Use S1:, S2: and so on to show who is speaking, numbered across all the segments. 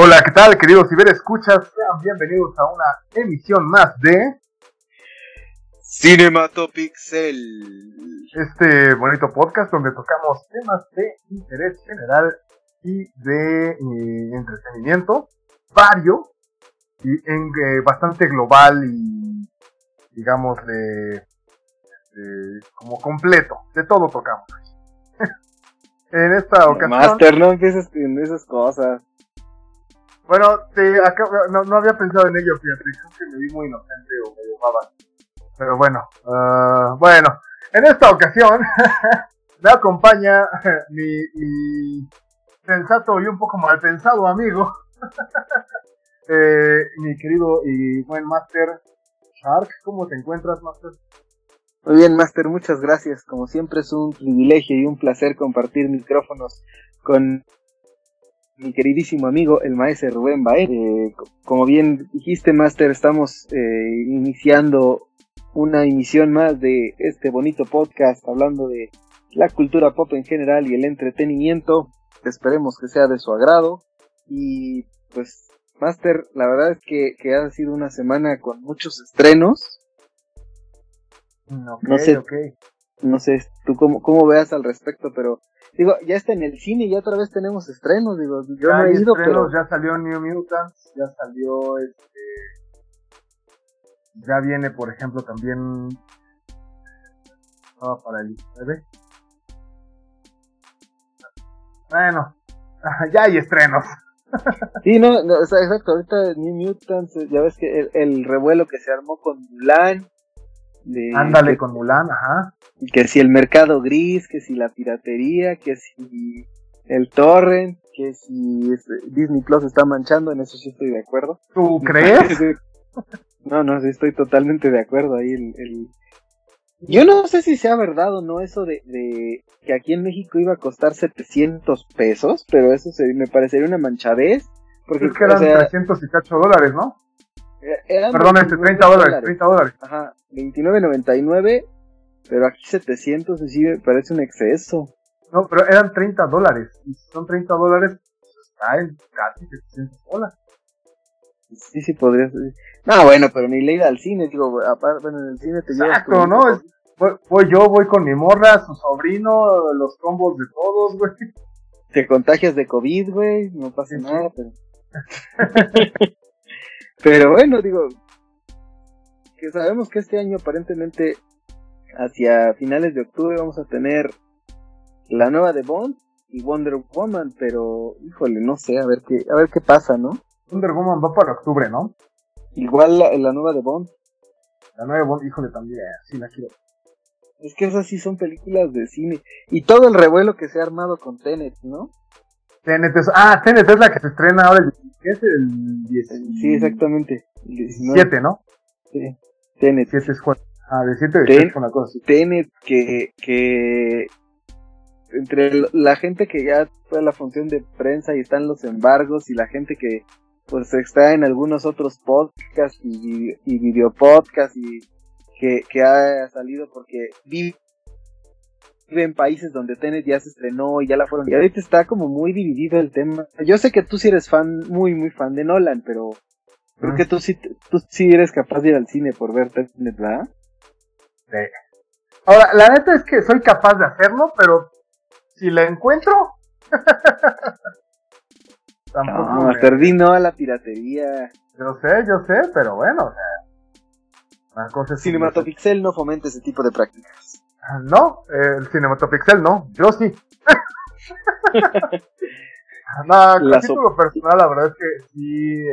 S1: Hola, ¿qué tal, queridos escuchas, Sean bienvenidos a una emisión más de
S2: Cinematopixel.
S1: Este bonito podcast donde tocamos temas de interés general y de eh, entretenimiento vario y en eh, bastante global y digamos de, como completo, de todo tocamos. en esta ocasión.
S2: Master, no empieces esas cosas.
S1: Bueno, no, había pensado en ello, fíjate, creo que me vi muy inocente o baba. Pero bueno, uh, bueno, en esta ocasión me acompaña mi, mi, sensato y un poco mal pensado amigo, eh, mi querido y buen Master Shark. ¿Cómo te encuentras, Master?
S2: Muy bien, Master, muchas gracias. Como siempre es un privilegio y un placer compartir micrófonos con mi queridísimo amigo, el maestro Rubén Baez. Eh, como bien dijiste, Master, estamos eh, iniciando una emisión más de este bonito podcast hablando de la cultura pop en general y el entretenimiento. Esperemos que sea de su agrado. Y pues, Master, la verdad es que, ha sido una semana con muchos estrenos. no sé, no sé tú cómo, cómo veas al respecto, pero Digo, ya está en el cine y otra vez tenemos estrenos, digo, yo no he ido, pero...
S1: Ya salió New Mutants, ya salió este... Ya viene, por ejemplo, también... Ah, para el 9. Bueno, ya hay estrenos.
S2: sí, no, no exacto, ahorita New Mutants, ya ves que el, el revuelo que se armó con Mulan,
S1: Ándale con Mulan, ajá.
S2: Que si el mercado gris, que si la piratería, que si el torrent, que si Disney Plus está manchando, en eso sí estoy de acuerdo.
S1: ¿Tú crees?
S2: no, no, sí estoy totalmente de acuerdo ahí. El, Yo no sé si sea verdad o no eso de, de, que aquí en México iba a costar 700 pesos, pero eso se, me parecería una manchadez.
S1: Porque, es que eran 300 y cacho dólares, ¿no? Perdón, este, 30 dólares, 30 dólares.
S2: Ajá, 29.99, pero aquí 700 sí me parece un exceso.
S1: No, pero eran 30 dólares. Y si son 30 dólares, pues está en casi 700 dólares.
S2: Sí, sí, podría ser. No, bueno, pero ni leída al cine, digo, aparte, bueno, en el cine te llevas.
S1: Exacto, ¿no? voy, yo, voy con mi morra, su sobrino, los combos de todos, güey.
S2: Te contagias de COVID, güey, no pasa nada, pero. Pero bueno, digo, que sabemos que este año aparentemente hacia finales de octubre vamos a tener la nueva de Bond y Wonder Woman, pero híjole, no sé, a ver qué, a ver qué pasa, ¿no?
S1: Wonder Woman va para octubre, ¿no?
S2: Igual la, la nueva de Bond.
S1: La nueva de Bond, híjole, también, sí la quiero.
S2: Es que esas sí son películas de cine. Y todo el revuelo que se ha armado con Tenet, ¿no?
S1: Tenet es, ah, Tenet es la que se estrena ahora el, ¿qué es el 10?
S2: Sí, exactamente.
S1: 17, ¿no?
S2: Sí. Tenet.
S1: 7 es Ah, de 7 de con la cosa.
S2: Tenet que, que entre la gente que ya fue a la función de prensa y están los embargos y la gente que pues está en algunos otros podcasts y, y videopodcasts y que, que ha salido porque vi en países donde Tenet ya se estrenó y ya la fueron. Y ahorita está como muy dividido el tema. Yo sé que tú sí eres fan, muy, muy fan de Nolan, pero creo que tú sí, tú sí eres capaz de ir al cine por ver Tenet, ¿verdad?
S1: Sí. Ahora, la neta es que soy capaz de hacerlo, pero si la encuentro.
S2: Tampoco. No, perdí no a la piratería.
S1: Yo sé, yo sé, pero bueno, o sea.
S2: Una cosa es Cinematopixel no fomenta ese tipo de prácticas.
S1: No, el Cinematopixel no, yo sí. no, a título personal, la verdad es que sí.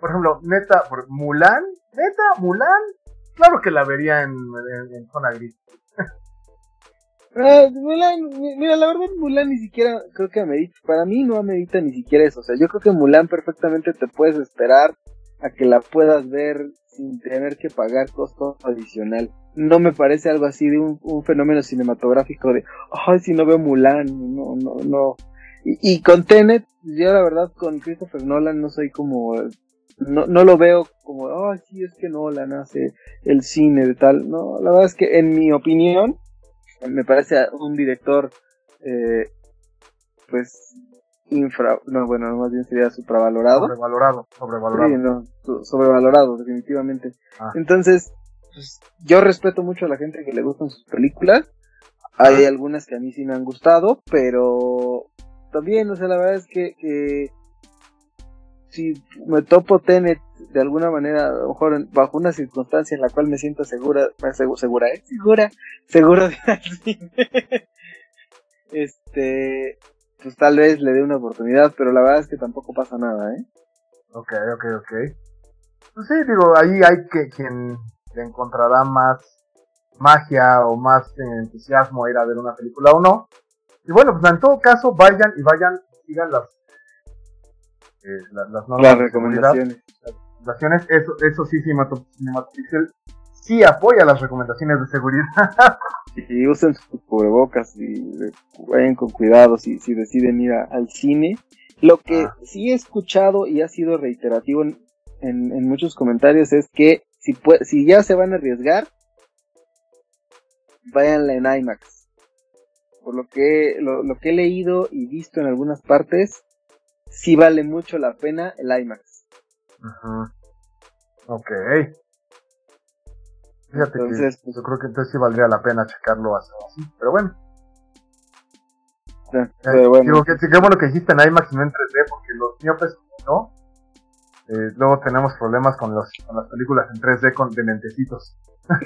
S1: Por ejemplo, neta, por Mulan, neta, Mulan, claro que la vería en, zona gris.
S2: Ah, Mulan, mira, la verdad Mulan ni siquiera creo que amerita, para mí no amerita ni siquiera eso, o sea, yo creo que Mulan perfectamente te puedes esperar a que la puedas ver sin tener que pagar costo adicional. No me parece algo así de un, fenómeno cinematográfico de, ay, si no veo Mulan, no, no, no. Y, con Tenet, yo la verdad con Christopher Nolan no soy como, no, no lo veo como, ay, sí, es que Nolan hace el cine de tal. No, la verdad es que en mi opinión, me parece un director, eh, pues, infra, no, bueno, más bien sería supravalorado.
S1: Sobrevalorado, sobrevalorado.
S2: Sí, no, sobrevalorado, definitivamente. Ah. Entonces, pues, yo respeto mucho a la gente que le gustan sus películas. Hay algunas que a mí sí me han gustado, pero también, o sea, la verdad es que, que si me topo Tenet de alguna manera, a lo mejor bajo una circunstancia en la cual me siento segura, segura, ¿eh? segura, seguro de este, pues tal vez le dé una oportunidad, pero la verdad es que tampoco pasa nada, ¿eh?
S1: Ok, ok, ok. Pues sí, digo, ahí hay que quien le encontrará más magia o más entusiasmo a ir a ver una película o no. Y bueno, pues en todo caso, vayan y vayan, sigan las, eh, las,
S2: las recomendaciones.
S1: recomendaciones. Eso, eso sí, Cinematopixel sí apoya las recomendaciones de seguridad.
S2: y usen sus cubrebocas y vayan con cuidado si, si deciden ir al cine. Lo que ah. sí he escuchado y ha sido reiterativo en, en, muchos comentarios es que si, si ya se van a arriesgar, váyanla en IMAX por lo que, lo, lo, que he leído y visto en algunas partes, sí vale mucho la pena el IMAX.
S1: Ajá. Ok. Fíjate entonces, que pues, yo creo que entonces sí valdría la pena checarlo así, pero bueno.
S2: Eh, pero bueno.
S1: Digo que, qué bueno que dijiste en IMAX y no en 3D, porque los miopes no. Eh, luego tenemos problemas con, los, con las películas en 3D con de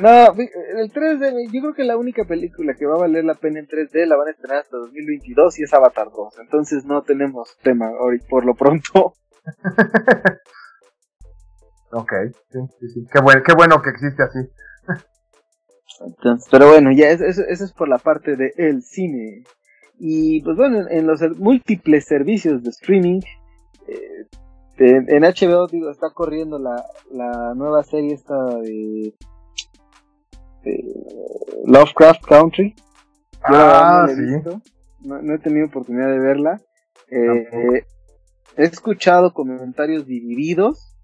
S2: no, el 3D, yo creo que la única película que va a valer la pena en 3D la van a estrenar hasta 2022 y es Avatar 2. Entonces no tenemos tema por lo pronto.
S1: ok, sí, sí, sí. Qué, bueno, qué bueno que existe así.
S2: Entonces, pero bueno, ya eso, es por la parte de el cine. Y pues bueno, en, los múltiples servicios de streaming, eh, en, HBO digo, está corriendo la, la nueva serie esta de Lovecraft Country.
S1: ah, sí.
S2: No, he tenido oportunidad de verla. Eh, he escuchado comentarios divididos.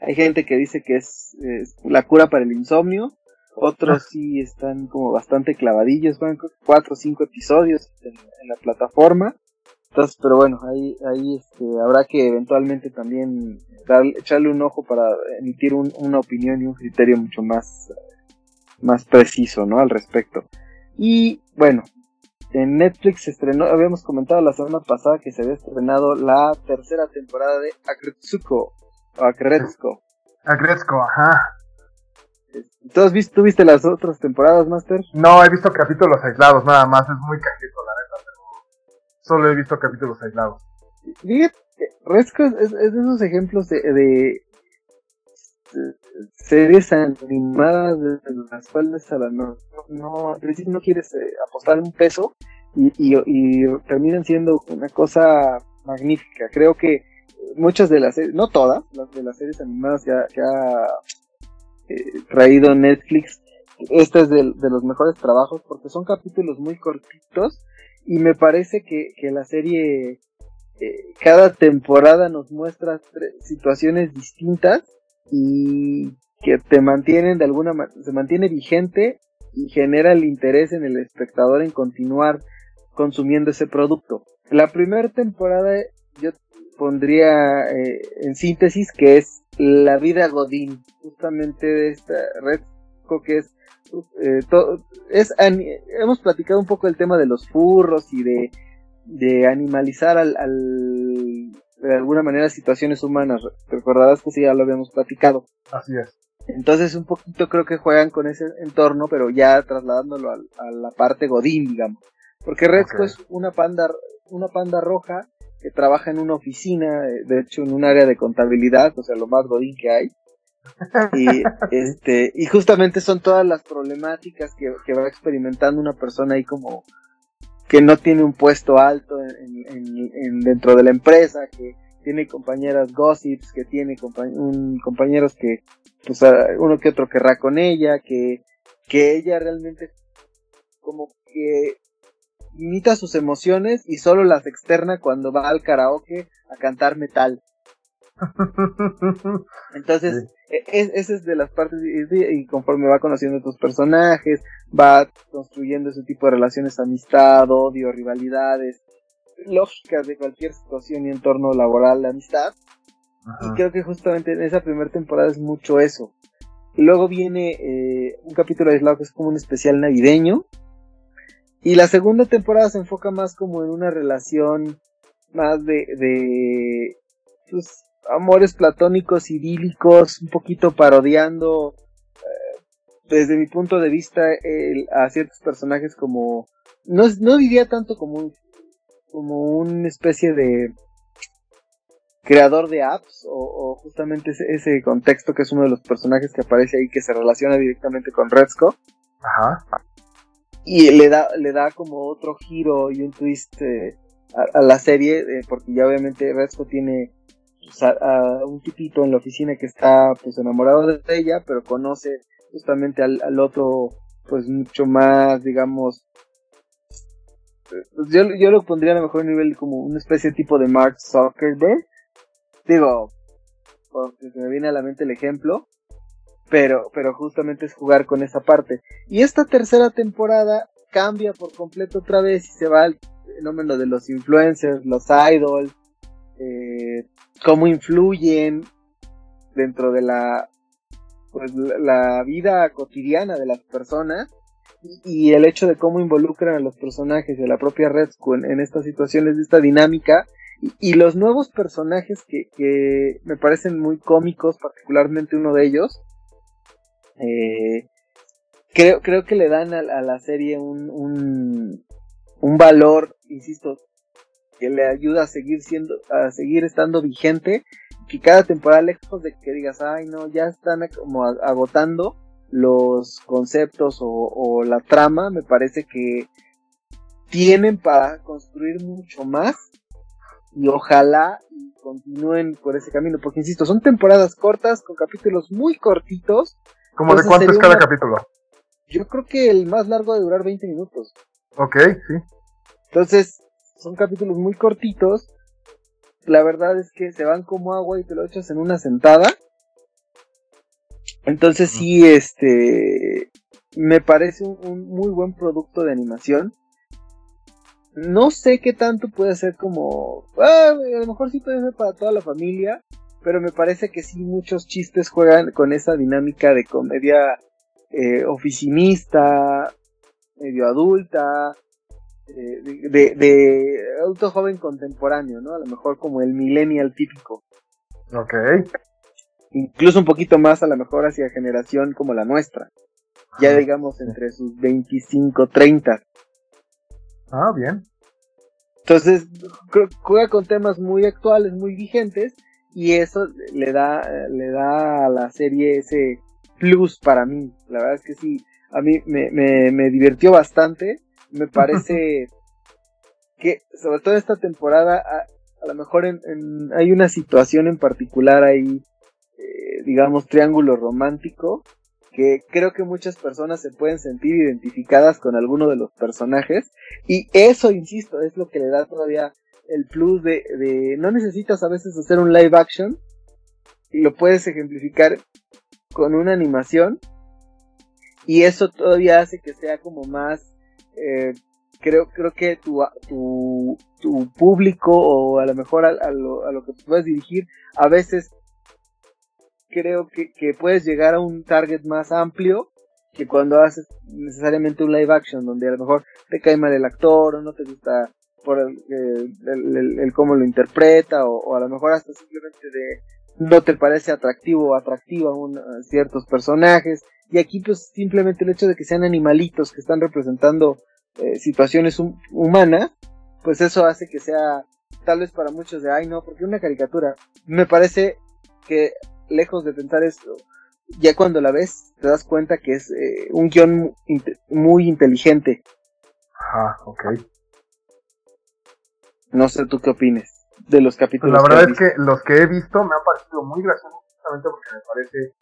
S2: Hay gente que dice que es, la cura para el insomnio. Otros sí están como bastante clavadillos, van cuatro o cinco episodios en, la plataforma. Entonces, pero bueno, ahí, ahí este, habrá que eventualmente también echarle un ojo para emitir una opinión y un criterio mucho más más preciso, ¿no? Al respecto. Y bueno, en Netflix se estrenó, habíamos comentado la semana pasada que se había estrenado la tercera temporada de Agretsuko, o Agretsuko.
S1: Agretsuko, ajá.
S2: ¿Tú, has visto, ¿Tú viste las otras temporadas, Master?
S1: No, he visto capítulos aislados nada más, es muy cajito la pero solo he visto capítulos aislados.
S2: Fíjate, Resco es, de esos ejemplos de, series animadas de las cuales a la no, no, no quieres eh, apostar un peso y, y, terminan siendo una cosa magnífica. Creo que muchas de las series, no todas, las de las series animadas que ha, eh, traído Netflix, este es de, los mejores trabajos porque son capítulos muy cortitos y me parece que, que la serie eh, cada temporada nos muestra situaciones distintas y que te mantienen de alguna manera, se mantiene vigente y genera el interés en el espectador en continuar consumiendo ese producto. La primera temporada yo pondría eh, en síntesis que es la vida Godín, justamente de esta red que es eh, es hemos platicado un poco el tema de los furros y de, de animalizar al, de alguna manera situaciones humanas. Recordarás que sí, ya lo habíamos platicado.
S1: Así es.
S2: Entonces un poquito creo que juegan con ese entorno, pero ya trasladándolo a, la parte godín, digamos. Porque Resco es una panda, una panda roja que trabaja en una oficina, de hecho en un área de contabilidad, o sea, lo más godín que hay. Y, este, y justamente son todas las problemáticas que, que va experimentando una persona ahí como, que no tiene un puesto alto en, dentro de la empresa, que tiene compañeras gossips, que tiene un, compañeros que, pues uno que otro querrá con ella, que, que ella realmente como que imita sus emociones y solo las externa cuando va al karaoke a cantar metal. Entonces, e, esa es de las partes, y, conforme va conociendo a tus personajes, va construyendo ese tipo de relaciones, amistad, odio, rivalidades. lógicas de cualquier situación y entorno laboral de amistad. Y creo que justamente en esa primera temporada es mucho eso. Luego viene eh, un capítulo aislado que es como un especial navideño. Y la segunda temporada se enfoca más como en una relación más de, de pues, amores platónicos, idílicos, un poquito parodiando eh, desde mi punto de vista a ciertos personajes como no, no diría tanto como un, como una especie de creador de apps o, justamente ese, contexto que es uno de los personajes que aparece ahí que se relaciona directamente con Redsco.
S1: Ajá.
S2: Y le da, le da como otro giro y un twist eh, a, la serie, eh, porque ya obviamente Redsco tiene pues, a, un tipito en la oficina que está pues enamorado de ella, pero conoce justamente al, al otro pues mucho más, digamos, pues, yo, yo lo pondría a lo mejor a nivel como una especie de tipo de Mark Zuckerberg. Digo, porque se me viene a la mente el ejemplo. Pero, pero justamente es jugar con esa parte. Y esta tercera temporada cambia por completo otra vez y se va al fenómeno de los influencers, los idols, eh, cómo influyen dentro de la, pues, la vida cotidiana de las personas y el hecho de cómo involucran a los personajes a la propia Red en, en estas situaciones de esta dinámica. Y, los nuevos personajes que, que, me parecen muy cómicos, particularmente uno de ellos, eh, creo, creo que le dan a, la serie un, un, un, valor, insisto, que le ayuda a seguir siendo, a seguir estando vigente, que cada temporada lejos de que digas, ay no, ya están como agotando, los conceptos o, la trama, me parece que tienen para construir mucho más y ojalá continúen por ese camino, porque insisto, son temporadas cortas con capítulos muy cortitos.
S1: ¿Cómo de cuánto es cada capítulo?
S2: Yo creo que el más largo de durar 20 minutos.
S1: Ok, sí.
S2: Entonces, son capítulos muy cortitos. La verdad es que se van como agua y te lo echas en una sentada. Entonces sí, este, me parece un, muy buen producto de animación. No sé qué tanto puede ser como, ah, a lo mejor sí puede ser para toda la familia, pero me parece que sí muchos chistes juegan con esa dinámica de comedia eh, oficinista, medio adulta, eh, de, de, adulto joven contemporáneo, ¿no? A lo mejor como el millennial típico.
S1: Ok
S2: incluso un poquito más a lo mejor hacia generación como la nuestra. Ya digamos entre sus 25, 30.
S1: Ah, bien.
S2: Entonces, juega con temas muy actuales, muy vigentes, y eso le da, le da a la serie ese plus para mí. La verdad es que sí, a mí me, me, me divirtió bastante. Me parece que, sobre todo esta temporada, a, a lo mejor en, hay una situación en particular ahí eh, digamos, triángulo romántico, que creo que muchas personas se pueden sentir identificadas con alguno de los personajes, y eso, insisto, es lo que le da todavía el plus de, de no necesitas a veces hacer un live action, y lo puedes ejemplificar con una animación, y eso todavía hace que sea como más eh, creo creo que tu, tu, tu público o a lo mejor a, lo, a lo que puedes dirigir a veces creo que, que puedes llegar a un target más amplio que cuando haces necesariamente un live action donde a lo mejor te cae mal el actor o no te gusta por el, el, cómo lo interpreta o, a lo mejor hasta simplemente de no te parece atractivo o atractiva a ciertos personajes y aquí pues simplemente el hecho de que sean animalitos que están representando eh, situaciones humanas pues eso hace que sea tal vez para muchos de ay no porque una caricatura me parece que lejos de pensar esto, ya cuando la ves te das cuenta que es eh, un guion muy inteligente.
S1: Ajá, ok.
S2: No sé tú qué opines de los capítulos.
S1: la verdad es que los que he visto me han parecido muy graciosos justamente porque me parece,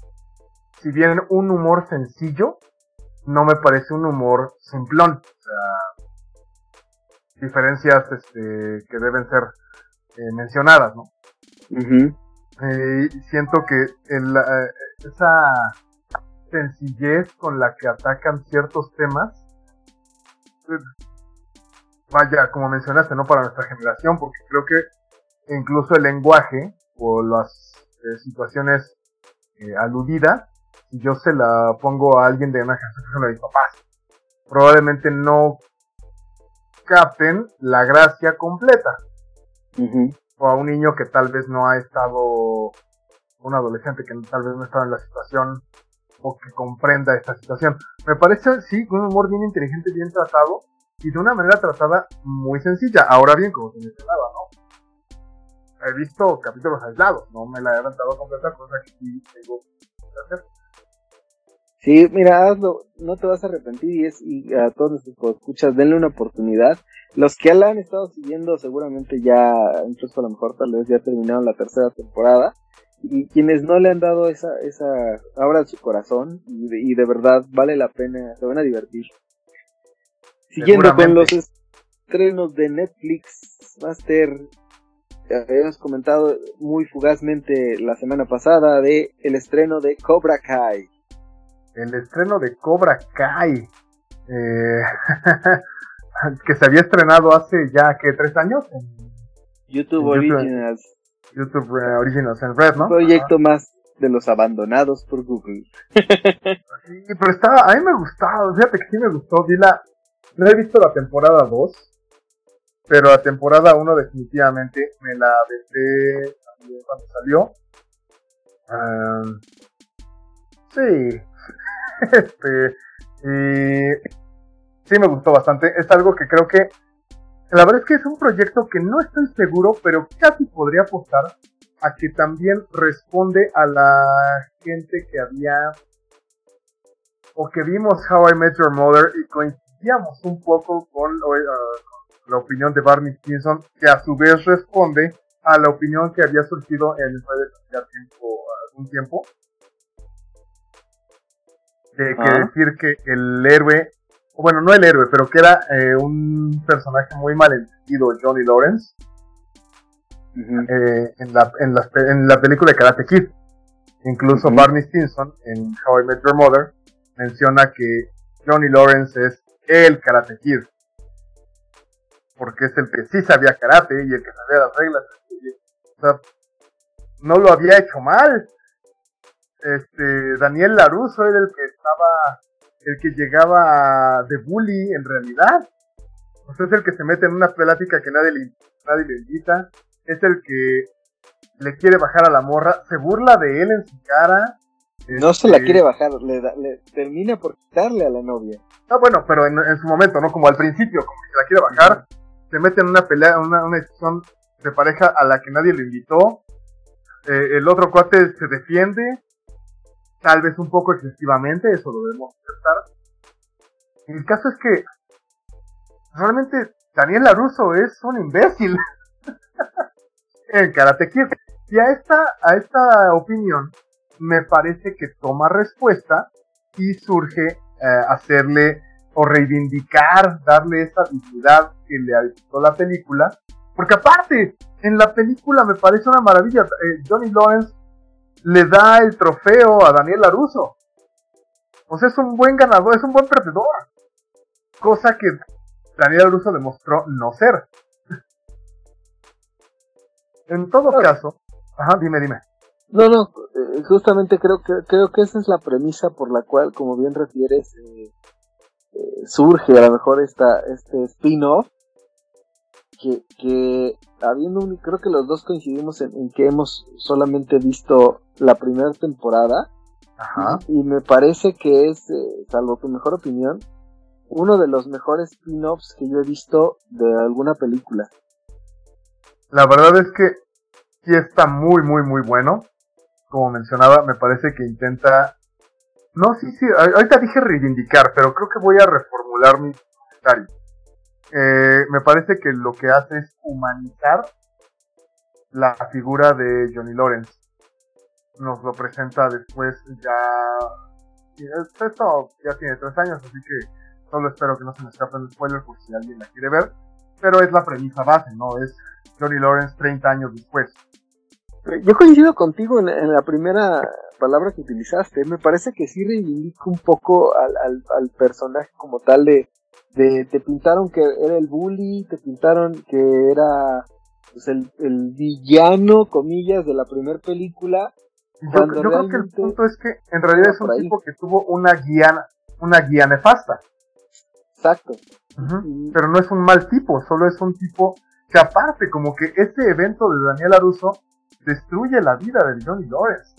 S1: si bien un humor sencillo, no me parece un humor simplón. O sea, diferencias este, que deben ser eh, mencionadas, ¿no? Eh, siento que el, eh, esa sencillez con la que atacan ciertos temas, vaya, como mencionaste, no para nuestra generación, porque creo que incluso el lenguaje o las eh, situaciones eh, aludidas, si yo se la pongo a alguien de una generación, de mis papás, probablemente no capten la gracia completa. O a un niño que tal vez no ha estado, un adolescente que tal vez no ha estado en la situación o que comprenda esta situación. Me parece, sí, un humor bien inteligente, bien tratado y de una manera tratada muy sencilla. Ahora bien, como te mencionaba. He visto capítulos aislados, no me la he aventado completa, cosa que sí tengo que hacer.
S2: Sí, mira, hazlo, no te vas a arrepentir y es y a todos los que escuchas, denle una oportunidad. Los que la han estado siguiendo seguramente ya, incluso a lo mejor tal vez ya terminaron la tercera temporada y quienes no le han dado esa, esa, abran su corazón y de, verdad vale la pena, se van a divertir. Siguiendo con los estrenos de Netflix, Master, habíamos comentado muy fugazmente la semana pasada de el estreno de Cobra Kai.
S1: El estreno de Cobra Kai, eh, que se había estrenado hace ya que tres años
S2: en YouTube Originals.
S1: YouTube eh, Originals en Red, ¿no?
S2: Proyecto más de los abandonados por Google.
S1: sí, pero estaba, a mí me gustaba, fíjate que sí me gustó, vi la, no he visto la temporada 2, pero la temporada 1 definitivamente me la vendé cuando salió. sí, este, y sí me gustó bastante, es algo que creo que la verdad es que es un proyecto que no estoy seguro, pero casi podría apostar a que también responde a la gente que había o que vimos How I Met Your Mother y coincidíamos un poco con, uh, la opinión de Barney Stinson, que a su vez responde a la opinión que había surgido en redes tiempo, algún tiempo, de que decir que el héroe bueno, no el héroe, pero que era eh, un personaje muy malentendido, Johnny Lawrence, eh, en, la, en, la, en, la, película de Karate Kid. Incluso Barney Stinson, en How I Met Your Mother, menciona que Johnny Lawrence es el Karate Kid. Porque es el que sí sabía karate y el que sabía las reglas. O sea, no lo había hecho mal. Este, Daniel Laruso era el que estaba el que llegaba de bully en realidad. O sea, es el que se mete en una plática que nadie le, nadie le invita. Es el que le quiere bajar a la morra. Se burla de él en su cara.
S2: No se la este, quiere bajar, le, le termina por quitarle a la novia.
S1: Ah, bueno, pero en, su momento, ¿no? Como al principio, como que la quiere bajar. Se mete en una pelea, una, una decisión de pareja a la que nadie le invitó. Eh, el otro cuate se defiende tal vez un poco excesivamente, eso lo debemos aceptar. El caso es que realmente Daniel Laruso es un imbécil en Karate Kid. Y a esta, a esta opinión me parece que toma respuesta y surge eh, hacerle o reivindicar, darle esa dignidad que le ha la película. Porque aparte, en la película me parece una maravilla. Eh, Johnny Lawrence le da el trofeo a Daniel Laruso. O sea, es un buen ganador, es un buen perdedor. Cosa que Daniel Laruso demostró no ser. en todo caso, ajá, dime, dime.
S2: No, no, eh, justamente creo que creo que esa es la premisa por la cual, como bien refieres, eh, surge a lo mejor esta este spin-off que, que habiendo un, creo que los dos coincidimos en, que hemos solamente visto la primera temporada. Ajá. Y, me parece que es, eh, salvo tu mejor opinión, uno de los mejores spin-offs que yo he visto de alguna película.
S1: La verdad es que sí está muy, muy, muy bueno. Como mencionaba, me parece que intenta... No, sí, sí, ahorita dije reivindicar, pero creo que voy a reformular mi comentario. Eh, me parece que lo que hace es humanizar la figura de Johnny Lawrence. Nos lo presenta después ya... Esto ya tiene tres años, así que solo espero que no se me escapen spoilers por si alguien la quiere ver. Pero es la premisa base, ¿no? Es Johnny Lawrence 30 años después.
S2: Yo coincido contigo en, la primera palabra que utilizaste. Me parece que sí reivindica un poco al, al, al personaje como tal de, de te pintaron que era el bully, te pintaron que era pues, el, el villano, comillas, de la primera película.
S1: Yo, yo creo que el punto es que en realidad es un tipo que tuvo una guía, una guía nefasta.
S2: Exacto.
S1: Pero no es un mal tipo, solo es un tipo que aparte como que ese evento de Daniel Aruso destruye la vida de Johnny Lawrence.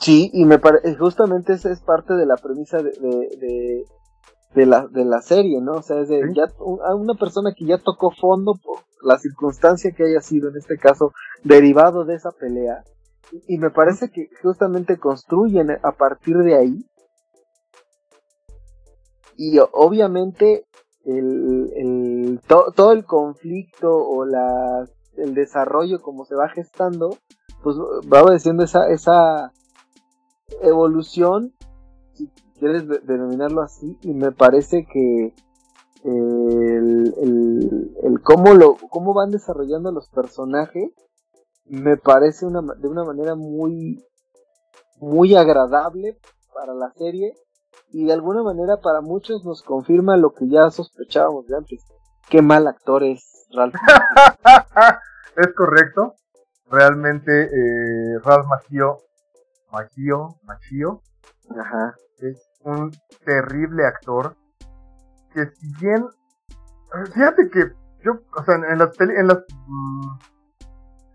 S2: Sí, y me parece, justamente esa es parte de la premisa de, de, de, la, de la serie, ¿no? O sea, es de ya una persona que ya tocó fondo por la circunstancia que haya sido, en este caso, derivado de esa pelea. Y, me parece que justamente construyen a partir de ahí. Y obviamente el, el todo el conflicto o la, el desarrollo como se va gestando, pues va obedeciendo esa, esa evolución, si quieres denominarlo así, y me parece que el, el, el cómo lo cómo van desarrollando los personajes me parece una, de una manera muy muy agradable para la serie y de alguna manera para muchos nos confirma lo que ya sospechábamos de antes. Qué mal actor es Ralph.
S1: es correcto. Realmente eh, Ralph Macchio, Macchio, Macchio
S2: Ajá.
S1: es un terrible actor que si bien fíjate que yo, o sea, en las en las mm,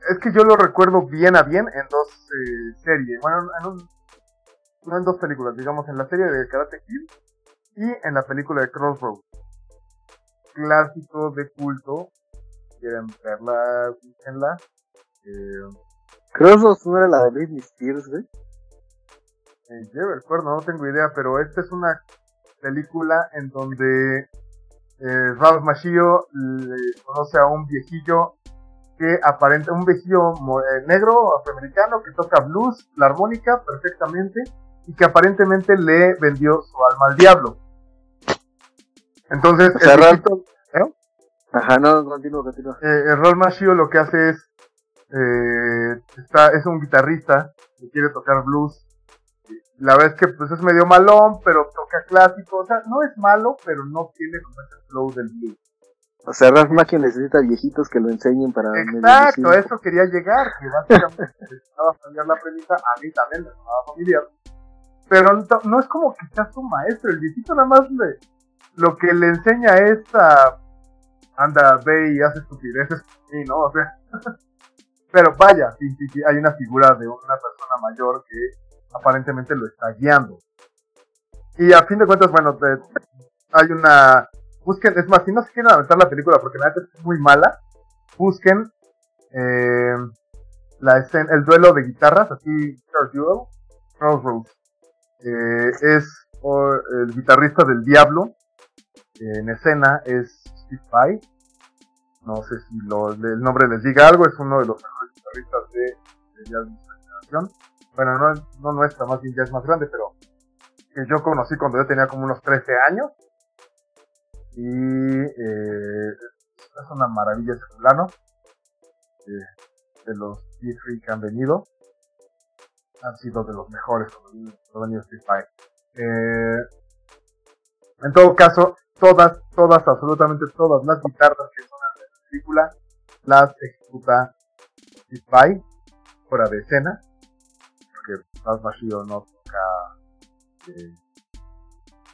S1: es que yo lo recuerdo bien a bien en dos eh, series, bueno, en un, no en dos películas, digamos, en la serie de Karate Kid y en la película de Crossroads. Clásico de culto. Quieren verla, búsquenla. Eh,
S2: Crossroads no era la de Britney Spears, güey.
S1: Eh, yo recuerdo, no tengo idea, pero esta es una película en donde eh, Ralph Macchio le conoce a un viejillo que aparenta, un viejillo eh, negro afroamericano que toca blues, la armónica perfectamente y que aparentemente le vendió su alma al diablo. Entonces,
S2: el ¿eh? Ajá, no, continúo, continúo.
S1: Eh, el Rol Machio lo que hace es, eh, está, es un guitarrista que quiere tocar blues. La vez que pues es medio malón, pero toca clásico, o sea, no es malo, pero no tiene como ese flow del blues.
S2: O sea, Ralph Macchio necesita viejitos que lo enseñen para...
S1: Exacto, a eso quería llegar, que básicamente necesitaba cambiar la premisa, a mí también me sonaba familiar pero no, es como que sea su maestro, el viejito nada más le, lo que le enseña es a, anda, ve y hace estupideces, y no, o sea, pero vaya, hay una figura de una persona mayor que aparentemente lo está guiando. Y a fin de cuentas, bueno, hay una, busquen, es más, si no se quieren aventar la película porque la es muy mala, busquen eh, la escena, el duelo de guitarras, así, Guitar Duel, Crossroads. Eh, es el guitarrista del Diablo. en escena es Vai. No sé si el nombre les diga algo. Es uno de los mejores guitarristas de, de generación. Bueno, no, no nuestra, más bien ya es más grande, pero que yo conocí cuando yo tenía como unos 13 años. Y eh, es una maravilla ese fulano. Eh, de los D3 que han venido han sido de los mejores cuando Street Fighter. Eh, en todo caso, todas, todas, absolutamente todas las guitarras que son en la película las ejecuta Fighter fuera de escena, porque Last Machine no toca eh,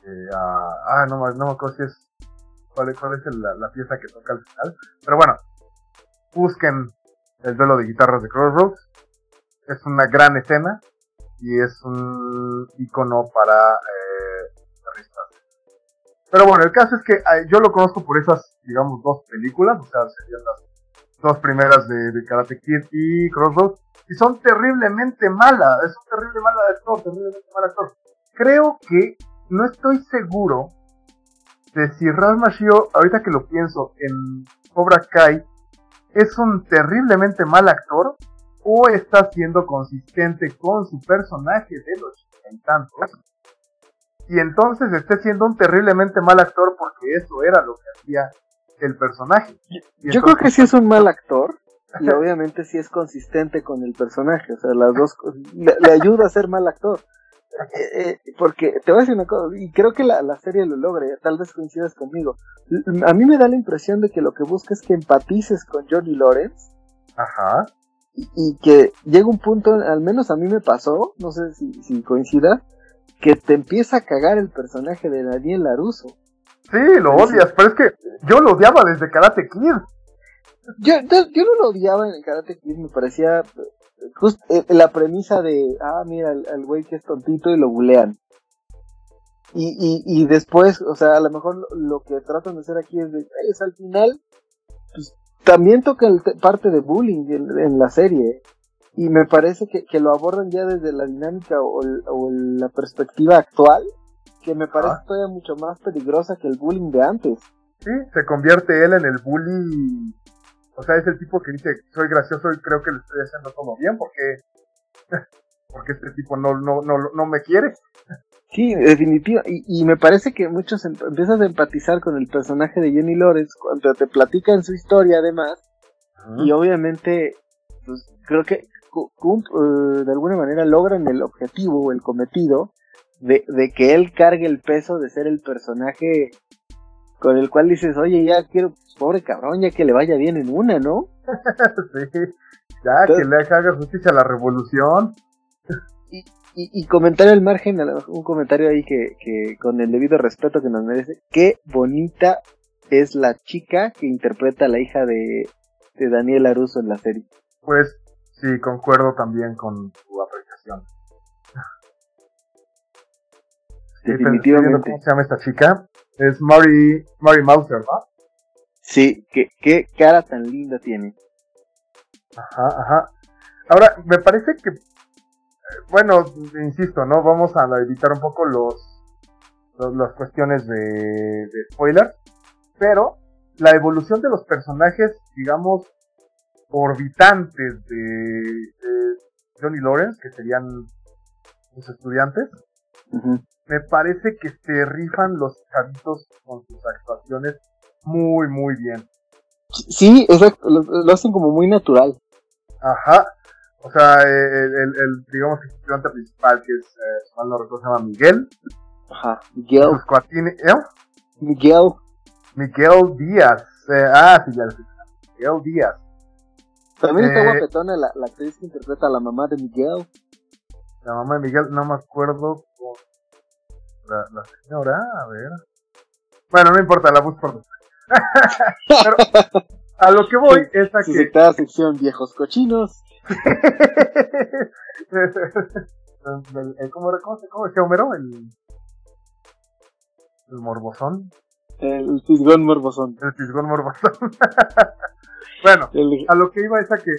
S1: eh, ah, no, no me acuerdo si es cuál, es la, la, pieza que toca al final, pero bueno, busquen el duelo de guitarras de Crossroads es una gran escena y es un icono para eh, Pero bueno, el caso es que yo lo conozco por esas, digamos, dos películas, o sea, serían las dos primeras de, Karate Kid y Crossroads, y son terriblemente malas, es un terrible mal actor, terriblemente mal actor. Creo que no estoy seguro de si Ralph Macchio, ahorita que lo pienso, en Cobra Kai, es un terriblemente mal actor o está siendo consistente con su personaje de los tantos y entonces esté siendo un terriblemente mal actor porque eso era lo que hacía el personaje.
S2: Yo creo que sí es un mal actor y obviamente sí es consistente con el personaje, o sea, las dos le, ayuda a ser mal actor, eh, porque te voy a decir una cosa, y creo que la, la serie lo logra, tal vez coincidas conmigo. A mí me da la impresión de que lo que busca es que empatices con Johnny Lawrence.
S1: Ajá.
S2: Y, que llega un punto, al menos a mí me pasó, no sé si, si coincida, que te empieza a cagar el personaje de Daniel Laruso.
S1: Sí, lo odias, pero es que yo lo odiaba desde Karate Kid.
S2: Yo, yo, no lo odiaba en el Karate Kid, me parecía just, eh, la premisa de, ah, mira, el güey que es tontito y lo bulean. Y, y, y después, o sea, a lo mejor lo, que tratan de hacer aquí es de, es al final, pues también toca el parte de bullying en, la serie. Y me parece que, que, lo abordan ya desde la dinámica o, o la perspectiva actual, que me parece ah. todavía mucho más peligrosa que el bullying de antes.
S1: Sí, se convierte él en el bully o sea, es el tipo que dice, soy gracioso y creo que lo estoy haciendo todo bien porque, porque este tipo no, no, no, no me quiere.
S2: Sí, definitivo. Y, y me parece que muchos em, empiezas a empatizar con el personaje de Jenny Lawrence cuando te platican su historia además. Y obviamente, pues creo que uh, de alguna manera logran el objetivo o el cometido de, de que él cargue el peso de ser el personaje con el cual dices, oye, ya quiero, pobre cabrón, ya que le vaya bien en una, ¿no?
S1: sí, ya que le haga justicia a la revolución.
S2: y, y, comentario al margen, un comentario ahí que, que con el debido respeto que nos merece, qué bonita es la chica que interpreta a la hija de, de Daniel Aruso en la serie.
S1: Pues sí, concuerdo también con tu apreciación.
S2: Definitivamente.
S1: ¿Cómo se llama esta chica? Es Mary, Mary Mauser, ¿no?
S2: Sí, qué, qué cara tan linda tiene.
S1: Ajá, ajá. Ahora, me parece que, bueno, insisto, ¿no? Vamos a evitar un poco los, las cuestiones de, de spoilers, pero la evolución de los personajes, digamos, orbitantes de, Johnny Lawrence, que serían los estudiantes, me parece que se rifan los chavitos con sus actuaciones muy, muy bien.
S2: Sí, exacto, lo, hacen como muy natural.
S1: Ajá. O sea, el, el, digamos, el estudiante principal, que es, eh, mal no recuerdo, se llama Miguel.
S2: Ajá, Miguel.
S1: ¿eh?
S2: Miguel.
S1: Miguel Díaz. Eh, ah, sí, ya lo sé. Miguel Díaz.
S2: También está eh, guapetona la, la actriz que interpreta a la mamá de Miguel.
S1: La mamá de Miguel, no me acuerdo la, señora, a ver. Bueno, no importa, la busco Pero a lo que voy es a que.
S2: Sección viejos cochinos.
S1: ¿Cómo, cómo, cómo decía Homero? El, el morbosón.
S2: El fisgón morbosón.
S1: El fisgón morbosón. bueno, a lo que iba es a que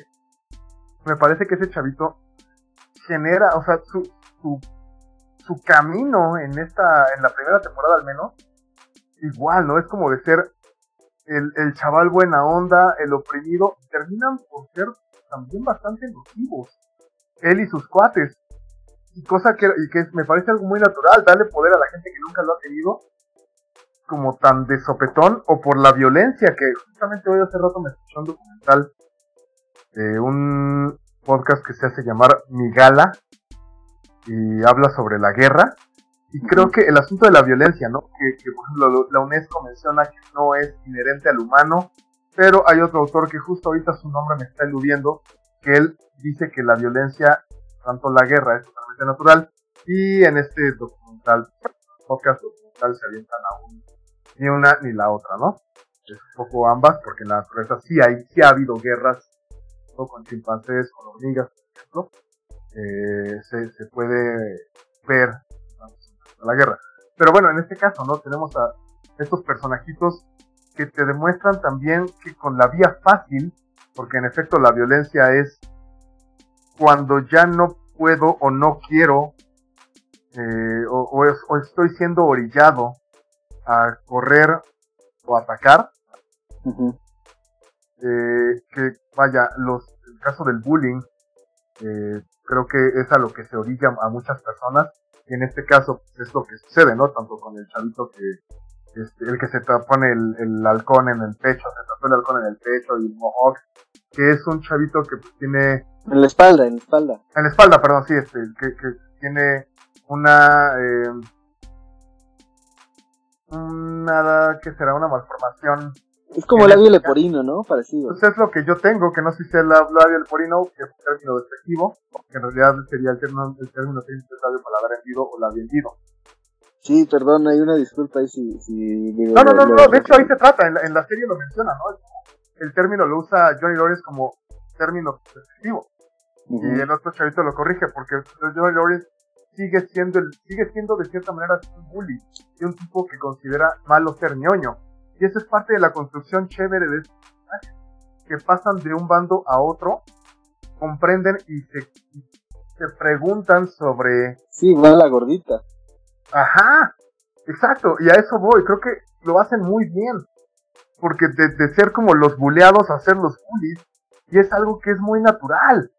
S1: me parece que ese chavito genera, o sea, su, su su camino en esta, en la primera temporada al menos, igual, ¿no? Es como de ser el, el chaval buena onda, el oprimido, terminan por ser también bastante nocivos. Él y sus cuates. Y cosa que, y que me parece algo muy natural, darle poder a la gente que nunca lo ha tenido, como tan de sopetón, o por la violencia, que justamente hoy hace rato me escuché un documental de un podcast que se hace llamar Mi Gala, y habla sobre la guerra. Y creo que el asunto de la violencia, ¿no? Que, por ejemplo la UNESCO menciona que no es inherente al humano, pero hay otro autor que justo ahorita su nombre me está eludiendo, que él dice que la violencia, tanto la guerra, es totalmente natural, y en este documental, podcast documental, se avientan aún ni una ni la otra, ¿no? Es un poco ambas, porque en la naturaleza sí hay, sí ha habido guerras, con chimpancés, con hormigas, por ejemplo, eh, se, puede ver la guerra. Pero bueno, en este caso, ¿no? Tenemos a estos personajitos que te demuestran también que con la vía fácil, porque en efecto la violencia es cuando ya no puedo o no quiero, eh, o, o, estoy siendo orillado a correr o atacar, eh, que vaya, los, el caso del bullying, eh, creo que es a lo que se orilla a muchas personas y en este caso pues, es lo que sucede, ¿no? Tanto con el chavito que este, el que se pone el, el, halcón en el pecho, se tapó el halcón en el pecho y el mohawk, que es un chavito que pues, tiene...
S2: En la espalda, en la espalda.
S1: En la espalda, perdón, sí, este, que, que tiene una eh, una que será una malformación
S2: es como labio leporino, ¿no? Parecido.
S1: Pues es lo que yo tengo, que no sé si es el labio leporino, que es un término despectivo, que en realidad sería el término, el término técnico labio paladar hendido o labio hendido.
S2: Sí, perdón, hay una disculpa ahí si... si
S1: no, no, no, no, de hecho ahí se trata, en la, en la serie lo menciona, ¿no? El término lo usa Johnny Lawrence como término despectivo. Y el otro chavito lo corrige, porque Johnny Lawrence sigue siendo, el, sigue siendo de cierta manera un bully, y un tipo que considera malo ser ñoño y esa es parte de la construcción chévere de estos que pasan de un bando a otro, comprenden y se, se preguntan sobre...
S2: Sí, va la gordita.
S1: Ajá, exacto, y a eso voy, creo que lo hacen muy bien, porque de, ser como los buleados a ser los bullies, y es algo que es muy natural,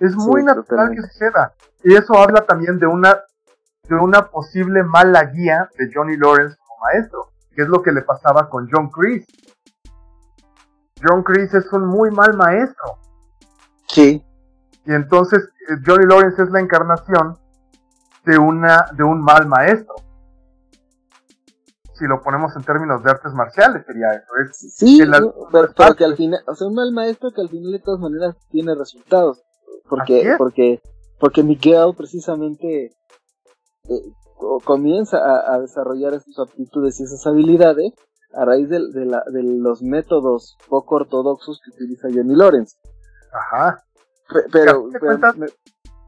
S1: es muy natural que suceda, y eso habla también de una, de una posible mala guía de Johnny Lawrence como maestro, que es lo que le pasaba con John Chris. John Chris es un muy mal maestro.
S2: Sí.
S1: Y entonces eh, Johnny Lawrence es la encarnación de una de un mal maestro. Si lo ponemos en términos de artes marciales sería eso.
S2: sí, pero, que al final, o sea, un mal maestro que al final de todas maneras tiene resultados. Porque, porque, porque Miguel precisamente eh, comienza a, desarrollar sus aptitudes y esas habilidades a raíz de, los métodos poco ortodoxos que utiliza Johnny Lawrence.
S1: Ajá.
S2: pero,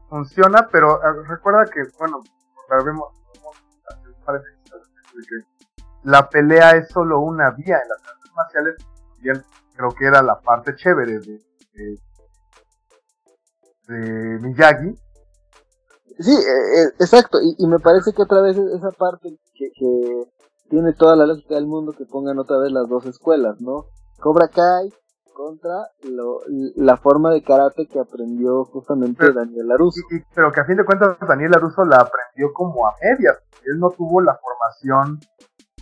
S1: funciona, pero ah, recuerda que, bueno, vemos, la pelea es solo una vía en las artes marciales, bien creo que era la parte chévere de, de Miyagi,
S2: Sí, eh, eh, exacto, y, me parece que otra vez esa parte que, tiene toda la lógica del mundo que pongan otra vez las dos escuelas, ¿no? Cobra Kai contra la forma de karate que aprendió justamente Daniel Laruso.
S1: pero que a fin de cuentas Daniel Laruso la aprendió como a medias, él no tuvo la formación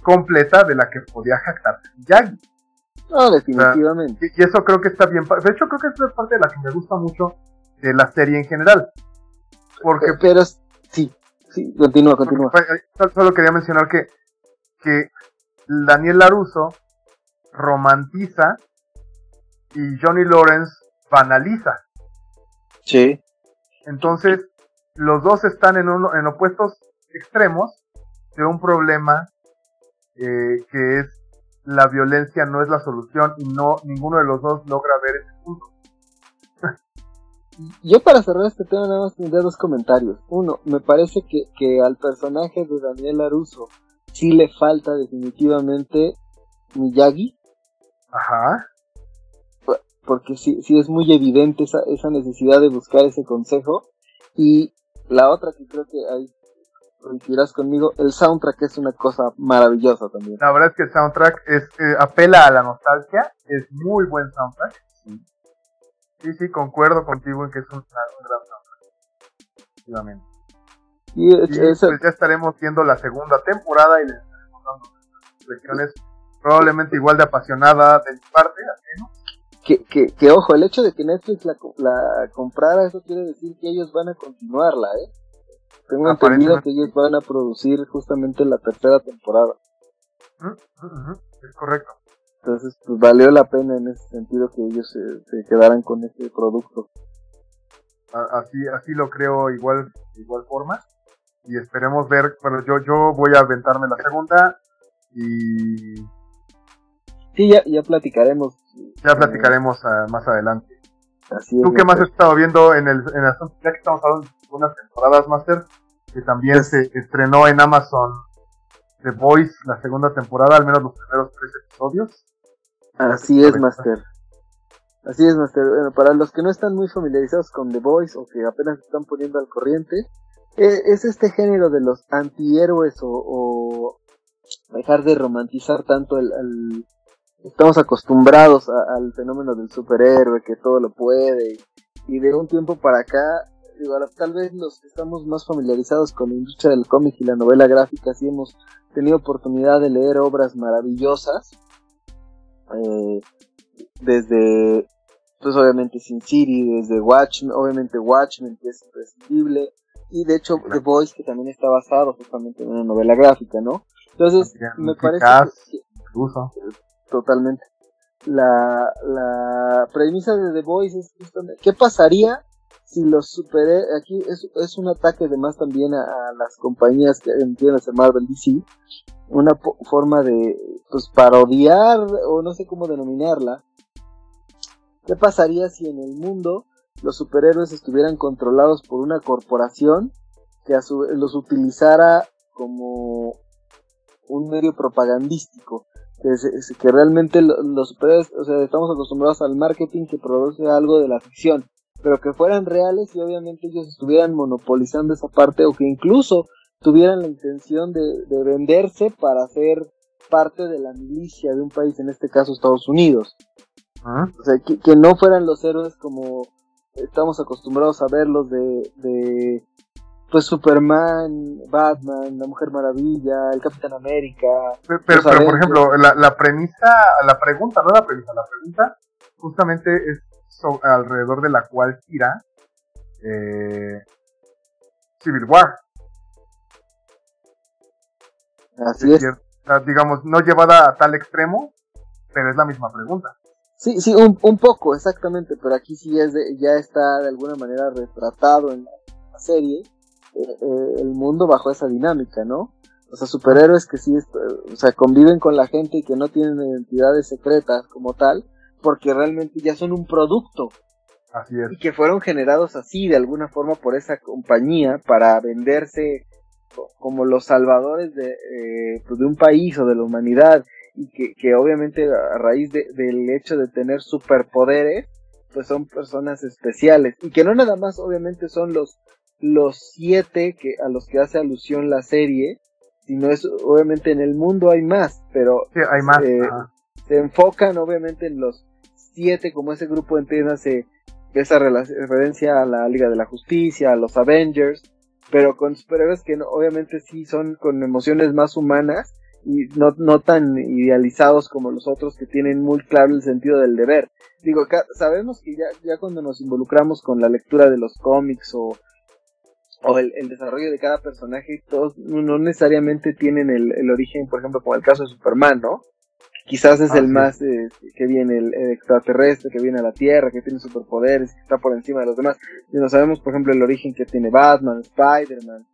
S1: completa de la que podía jactarse Miyagi.
S2: No, definitivamente.
S1: y, eso creo que está bien. De hecho, creo que es parte de la que me gusta mucho de la serie en general. Porque,
S2: pero, sí, sí, continúa, continúa.
S1: Solo quería mencionar que, que Daniel Laruso romantiza y Johnny Lawrence banaliza.
S2: Sí.
S1: Entonces, los dos están en, uno, en opuestos extremos de un problema eh, que es la violencia no es la solución y no ninguno de los dos logra ver ese punto.
S2: Yo para cerrar este tema nada más tendría dos comentarios. Uno, me parece que, que al personaje de Daniel Aruso sí le falta definitivamente Miyagi.
S1: Ajá.
S2: Porque sí, sí es muy evidente esa, esa necesidad de buscar ese consejo. Y la otra que creo que hay coincidirás conmigo, el soundtrack es una cosa maravillosa también.
S1: La verdad es que el soundtrack es, eh, apela a la nostalgia, es muy buen soundtrack. Sí, sí, concuerdo contigo en que es un, gran nombre. Y, pues ya estaremos viendo la segunda temporada y les estaremos dando lecciones probablemente igual de apasionada de mi parte, ¿no?
S2: Que, que, que, ojo, el hecho de que Netflix la, la comprara, eso quiere decir que ellos van a continuarla, ¿eh? Tengo entendido que ellos van a producir justamente la tercera temporada.
S1: Es correcto.
S2: Entonces, pues valió la pena en ese sentido que ellos se, quedaran con ese producto.
S1: Así, así lo creo igual, igual forma. Y esperemos ver, bueno, yo, yo voy a aventarme la segunda y...
S2: Sí, ya, ya platicaremos.
S1: Ya platicaremos ah, más adelante.
S2: Así
S1: ¿Tú qué más has estado viendo en el, en asunto? Ya que estamos hablando de unas temporadas, Master, que también se estrenó en Amazon The Voice, la segunda temporada, al menos los primeros tres episodios.
S2: Así es, Master. Así es, Master. Bueno, para los que no están muy familiarizados con The Voice o que apenas están poniendo al corriente, eh, es este género de los antihéroes o, dejar de romantizar tanto el, estamos acostumbrados al fenómeno del superhéroe que todo lo puede y, de un tiempo para acá tal vez los que estamos más familiarizados con la industria del cómic y la novela gráfica sí hemos tenido oportunidad de leer obras maravillosas eh, desde, pues obviamente Sin City, desde Watchmen, obviamente Watchmen, que es imprescindible, y de hecho The Voice que también está basado justamente en una novela gráfica, ¿no? Entonces, me parece que, totalmente. La, la premisa de The Voice es justamente, ¿qué pasaría si los superé, aquí es, es un ataque además también a, las compañías que entienden hacer Marvel DC, una forma de pues parodiar o no sé cómo denominarla. ¿Qué pasaría si en el mundo los superhéroes estuvieran controlados por una corporación que a su, los utilizara como un medio propagandístico? Que, que realmente los superhéroes, o sea, estamos acostumbrados al marketing que produce algo de la ficción pero que fueran reales y obviamente ellos estuvieran monopolizando esa parte o que incluso tuvieran la intención de, venderse para ser parte de la milicia de un país, en este caso Estados Unidos. Ah. O sea, que, no fueran los héroes como estamos acostumbrados a verlos de, de pues Superman, Batman, la Mujer Maravilla, el Capitán América.
S1: Pero, pero, por ejemplo, la, la premisa, la pregunta, no la premisa, la pregunta justamente es alrededor de la cual gira eh, Civil War.
S2: Así es.
S1: digamos, no llevada a tal extremo, pero es la misma pregunta.
S2: Sí, sí, un, un poco, exactamente, pero aquí sí es ya está de alguna manera retratado en la serie eh, eh, el mundo bajo esa dinámica, ¿no? O sea, superhéroes que sí, o sea, conviven con la gente y que no tienen identidades secretas como tal, porque realmente ya son un producto.
S1: Así es.
S2: Y que fueron generados así de alguna forma por esa compañía para venderse como los salvadores de, eh, pues, de un país o de la humanidad y que, que obviamente a raíz de, del hecho de tener superpoderes pues son personas especiales y que no nada más obviamente son los los siete que a los que hace alusión la serie sino es obviamente en el mundo hay más pero
S1: sí, hay más
S2: eh, se enfocan obviamente en los siete, como ese grupo entiéndase esa referencia a la Liga de la Justicia, a los Avengers, pero con superhéroes que obviamente sí son con emociones más humanas y no, no tan idealizados como los otros que tienen muy claro el sentido del deber. Digo, sabemos que ya, ya cuando nos involucramos con la lectura de los cómics o, o el, desarrollo de cada personaje, todos no necesariamente tienen el, el origen, por ejemplo, como el caso de Superman, ¿no? Quizás es el más eh, que viene el, extraterrestre, que viene a la Tierra, que tiene superpoderes, que está por encima de los demás. Y no sabemos, por ejemplo, el origen que tiene Batman, Spider-Man.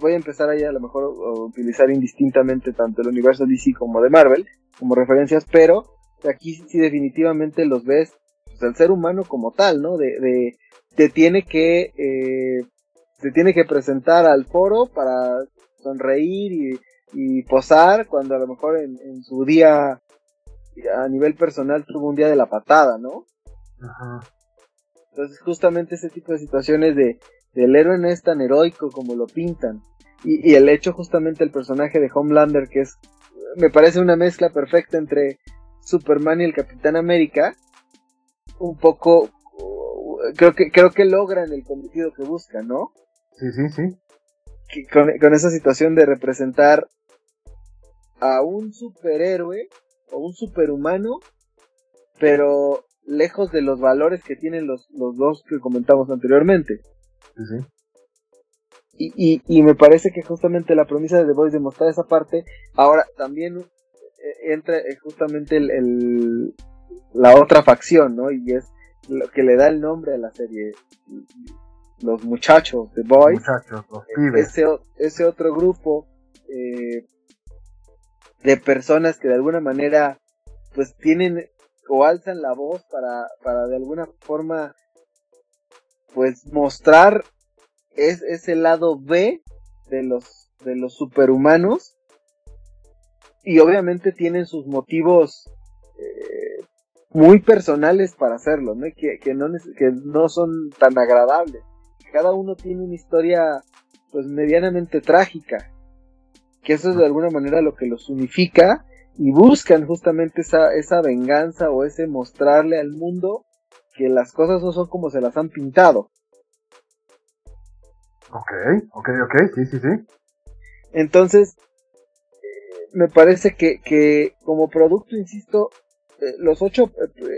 S2: Voy a empezar ahí a lo mejor a utilizar indistintamente tanto el universo DC como de Marvel como referencias, pero aquí sí definitivamente los ves pues, el ser humano como tal, ¿no? De, de te tiene que eh, te tiene que presentar al foro para sonreír y y posar cuando a lo mejor en, su día a nivel personal tuvo un día de la patada, ¿no? Ajá. Entonces justamente ese tipo de situaciones de el héroe no es tan heroico como lo pintan y, y el hecho justamente el personaje de Homelander que es me parece una mezcla perfecta entre Superman y el Capitán América un poco creo que creo que logran el cometido que buscan, ¿no?
S1: Sí, sí,
S2: sí. con, con, esa situación de representar a un superhéroe o un superhumano, pero lejos de los valores que tienen los, los dos que comentamos anteriormente. Y, y, y, me parece que justamente la promesa de The Voice de mostrar esa parte, ahora también eh, entra eh, justamente el, la otra facción, ¿no? Y es lo que le da el nombre a la serie. Los muchachos, The Boys.
S1: Muchachos, los
S2: ese, ese otro grupo eh, de personas que de alguna manera pues tienen o alzan la voz para, para de alguna forma pues mostrar es, ese lado B de los de los superhumanos y obviamente tienen sus motivos eh, muy personales para hacerlo, ¿no? Que, que, no, que no son tan agradables. Cada uno tiene una historia pues medianamente trágica que eso es de alguna manera lo que los unifica y buscan justamente esa, esa venganza o ese mostrarle al mundo que las cosas no son como se las han pintado.
S1: Ok, ok, ok, sí, sí, sí.
S2: Entonces, me parece que, que como producto, insisto, eh, los ocho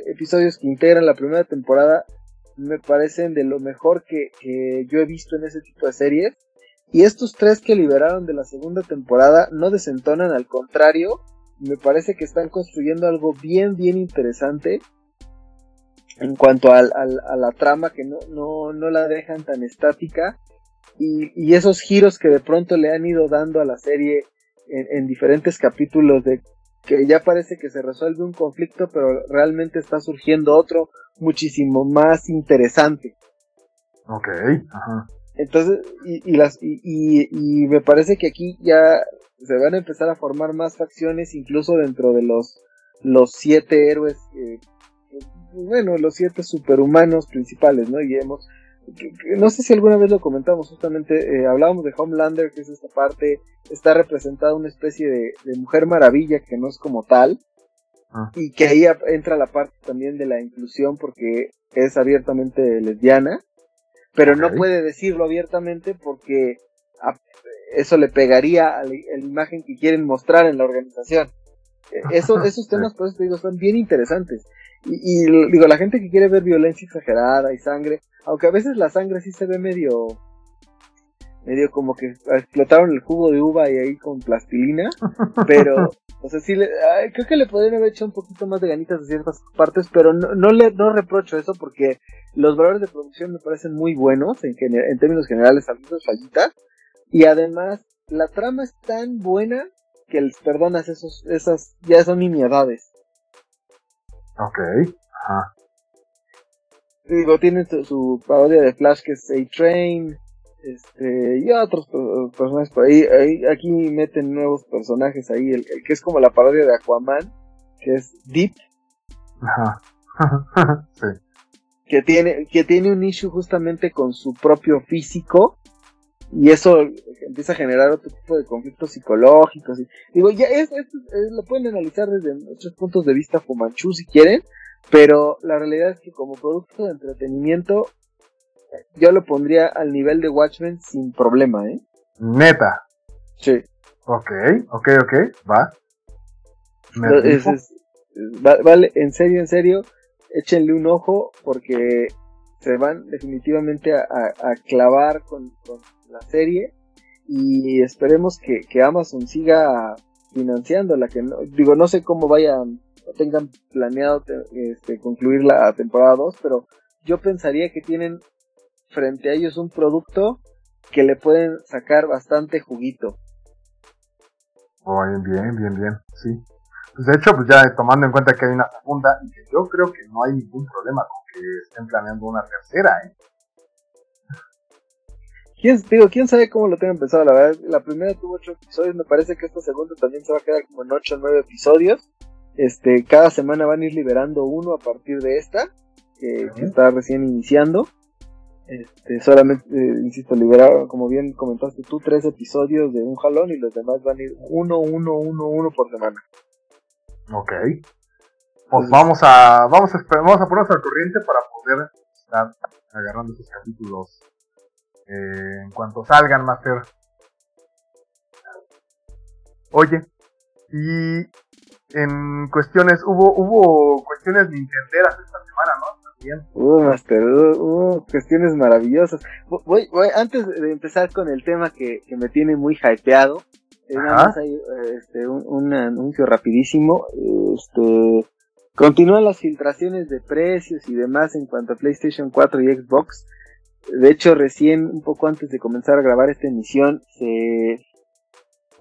S2: episodios que integran la primera temporada me parecen de lo mejor que, que yo he visto en ese tipo de series. Y estos tres que liberaron de la segunda temporada no desentonan, al contrario, me parece que están construyendo algo bien, bien interesante en cuanto a la trama, que no, la dejan tan estática. Y, y, esos giros que de pronto le han ido dando a la serie en, en diferentes capítulos de que ya parece que se resuelve un conflicto, pero realmente está surgiendo otro muchísimo más interesante.
S1: Ok, ajá.
S2: Entonces, y, y las, y, y, me parece que aquí ya se van a empezar a formar más facciones, incluso dentro de los, los siete héroes, eh, bueno, los siete superhumanos principales, ¿no? Y hemos, no sé si alguna vez lo comentamos, justamente eh, hablábamos de Homelander, que es esta parte, está representada una especie de, Mujer Maravilla que no es como tal, ah. y que ahí entra la parte también de la inclusión porque es abiertamente lesbiana, pero no puede decirlo abiertamente porque eso le pegaría a la, imagen que quieren mostrar en la organización. E, eso, esos temas, por eso te digo, son bien interesantes. Y, digo, la gente que quiere ver violencia exagerada y sangre, aunque a veces la sangre sí se ve medio, medio como que explotaron el jugo de uva y ahí con plastilina, pero, o sea, sí, le, creo que le podrían haber hecho un poquito más de ganitas de ciertas partes, pero no, no le no reprocho eso porque los valores de producción me parecen muy buenos en, en términos generales, algunos fallitas, y además la trama es tan buena que les perdonas esos, esas, ya son nimiedades.
S1: Ok, ajá.
S2: Digo, tiene su, parodia de Flash que es A-Train, este, y otros personajes por ahí, Aquí meten nuevos personajes ahí, el, que es como la parodia de Aquaman, que es Deep.
S1: Ajá. sí.
S2: Que tiene, que tiene un issue justamente con su propio físico y eso empieza a generar otro tipo de conflictos psicológicos. Y, digo, ya es, lo pueden analizar desde muchos puntos de vista Fumanchu si quieren, pero la realidad es que como producto de entretenimiento, yo lo pondría al nivel de Watchmen sin problema, ¿eh?
S1: Neta.
S2: Sí.
S1: Ok, ok, ok, va.
S2: vale, en serio, en serio, échenle un ojo porque se van definitivamente a, clavar con la serie y esperemos que, que Amazon siga financiando la que no, digo no sé cómo vayan tengan planeado este, concluir la temporada 2 pero yo pensaría que tienen frente a ellos un producto que le pueden sacar bastante juguito
S1: oh, bien bien bien sí pues de hecho pues ya tomando en cuenta que hay una segunda y que yo creo que no hay ningún problema con que estén planeando una tercera ¿eh?
S2: ¿Quién, digo, quién sabe cómo lo tengan pensado, la verdad. La primera tuvo ocho episodios, me parece que esta segunda también se va a quedar como en ocho o nueve episodios. Este, cada semana van a ir liberando uno a partir de esta, que, está recién iniciando. Este, solamente, eh, insisto, liberaron, como bien comentaste tú, tres episodios de un jalón y los demás van a ir uno, uno, uno, uno por semana.
S1: Ok. Pues vamos a, vamos a, vamos a ponernos al corriente para poder estar agarrando esos capítulos eh, en cuanto salgan, Master. Oye, y en cuestiones, hubo, hubo cuestiones nintenderas esta semana, ¿no?
S2: Uh, Master, hubo cuestiones maravillosas. Voy, voy, antes de empezar con el tema que, que me tiene muy hypeado, eh, nada más hay este, un, un, anuncio rapidísimo. Este, continúan las filtraciones de precios y demás en cuanto a PlayStation 4 y Xbox. De hecho, recién, un poco antes de comenzar a grabar esta emisión, se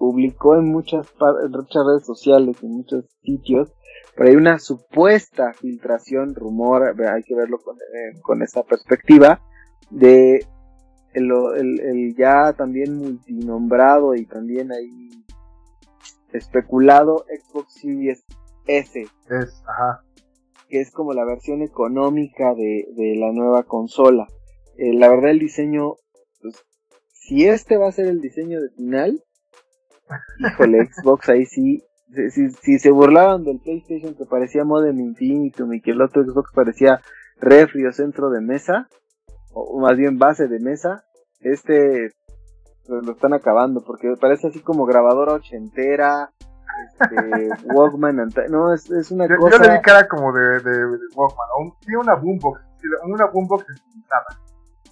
S2: publicó en muchas, muchas redes sociales, en muchos sitios, pero hay una supuesta filtración, rumor, hay que verlo con, eh, con esa perspectiva, de el, el, ya también multinombrado y también ahí especulado Xbox Series S.
S1: Es, ajá.
S2: Que es como la versión económica de, de la nueva consola. Eh, la verdad el diseño, pues, si este va a ser el diseño de final, híjole, Xbox ahí sí, si, si, se burlaban del PlayStation que parecía Modem Infinitum y que el otro Xbox parecía refri o centro de mesa, o más bien base de mesa, este pues, lo están acabando porque parece así como grabadora ochentera, este, Walkman, no, es, es una cosa...
S1: Yo le di cara como de, de, Walkman, o un, una boombox una boombox estilizada.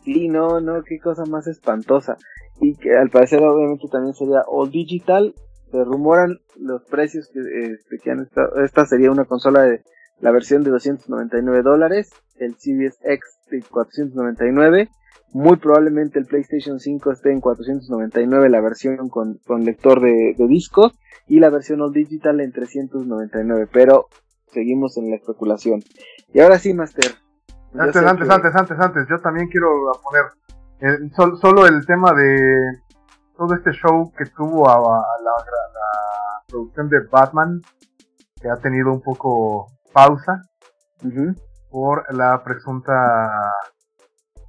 S2: Sí, no, no, qué cosa más espantosa. Y que al parecer obviamente también sería all digital. Se rumoran los precios que, este, que han estado. Esta sería una consola de la versión de 299 dólares, el Series X de 499. Muy probablemente el PlayStation 5 esté en 499 la versión con, con lector de, de discos y la versión all digital en 399. Pero seguimos en la especulación. Y ahora sí, Master.
S1: Antes, antes, antes, antes, antes, yo también quiero poner eh, solo el tema de todo este show que tuvo a, la, producción de Batman, que ha tenido un poco pausa por la presunta,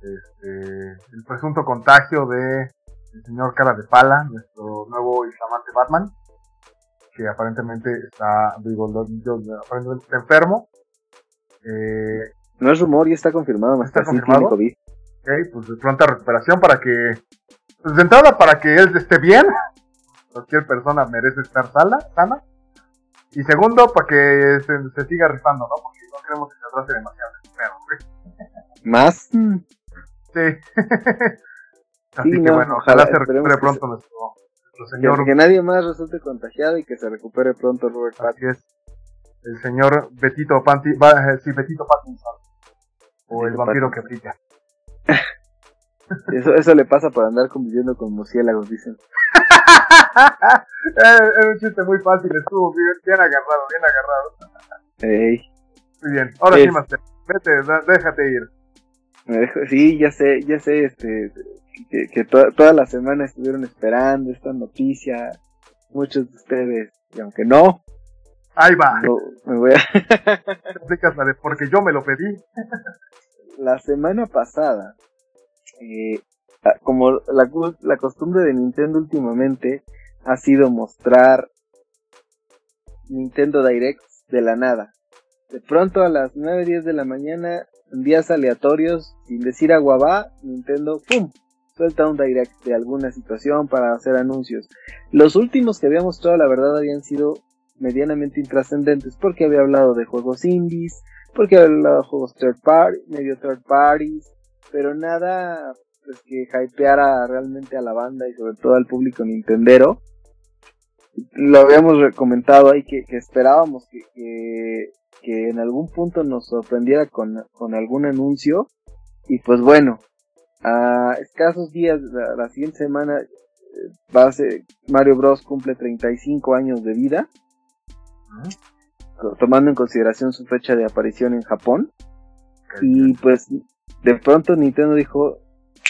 S1: este, el presunto contagio de el señor Cara de Pala, nuestro nuevo y flamante Batman que aparentemente está, digo, aparentemente está enfermo. Eh,
S2: no es rumor y está confirmado,
S1: está confirmado. COVID. Ok, pues de pronta recuperación para que, pues de entrada para que él esté bien. Cualquier persona merece estar sana, sana. Y segundo, para que se, siga rifando, ¿no? Porque no queremos que se atrase demasiado.
S2: ¿Más?
S1: Sí. Así que bueno, ojalá, se recupere pronto nuestro,
S2: que, nadie más resulte contagiado y que se recupere pronto Robert
S1: Así es. El señor Betito Panti, eh, sí, Betito Pattinson. O el vampiro que brilla.
S2: eso, eso le pasa por andar conviviendo con murciélagos, dicen.
S1: es un chiste muy fácil, estuvo bien, bien agarrado, bien agarrado. Muy bien, ahora sí, Master, vete, déjate ir.
S2: Sí, ya sé, ya sé, este, que, toda la semana estuvieron esperando esta noticia, muchos de ustedes, y aunque no,
S1: ahí va.
S2: me voy a...
S1: porque yo me lo pedí.
S2: La semana pasada, eh, como la, la costumbre de Nintendo últimamente ha sido mostrar Nintendo Direct de la nada. De pronto a las 9, 10 de la mañana, en días aleatorios, sin decir aguabá, Nintendo, ¡pum! suelta un direct de alguna situación para hacer anuncios. Los últimos que había mostrado, la verdad, habían sido medianamente intrascendentes porque había hablado de juegos indies, porque había hablado de juegos third party, medio third parties, pero nada pues, que hypeara realmente a la banda y sobre todo al público nintendero. Lo habíamos comentado ahí que, esperábamos que, que, en algún punto nos sorprendiera con, con algún anuncio. Y pues bueno, a escasos días, la, la siguiente semana, eh, Mario Bros. cumple 35 años de vida, tomando en consideración su fecha de aparición en Japón. Y pues de pronto Nintendo dijo,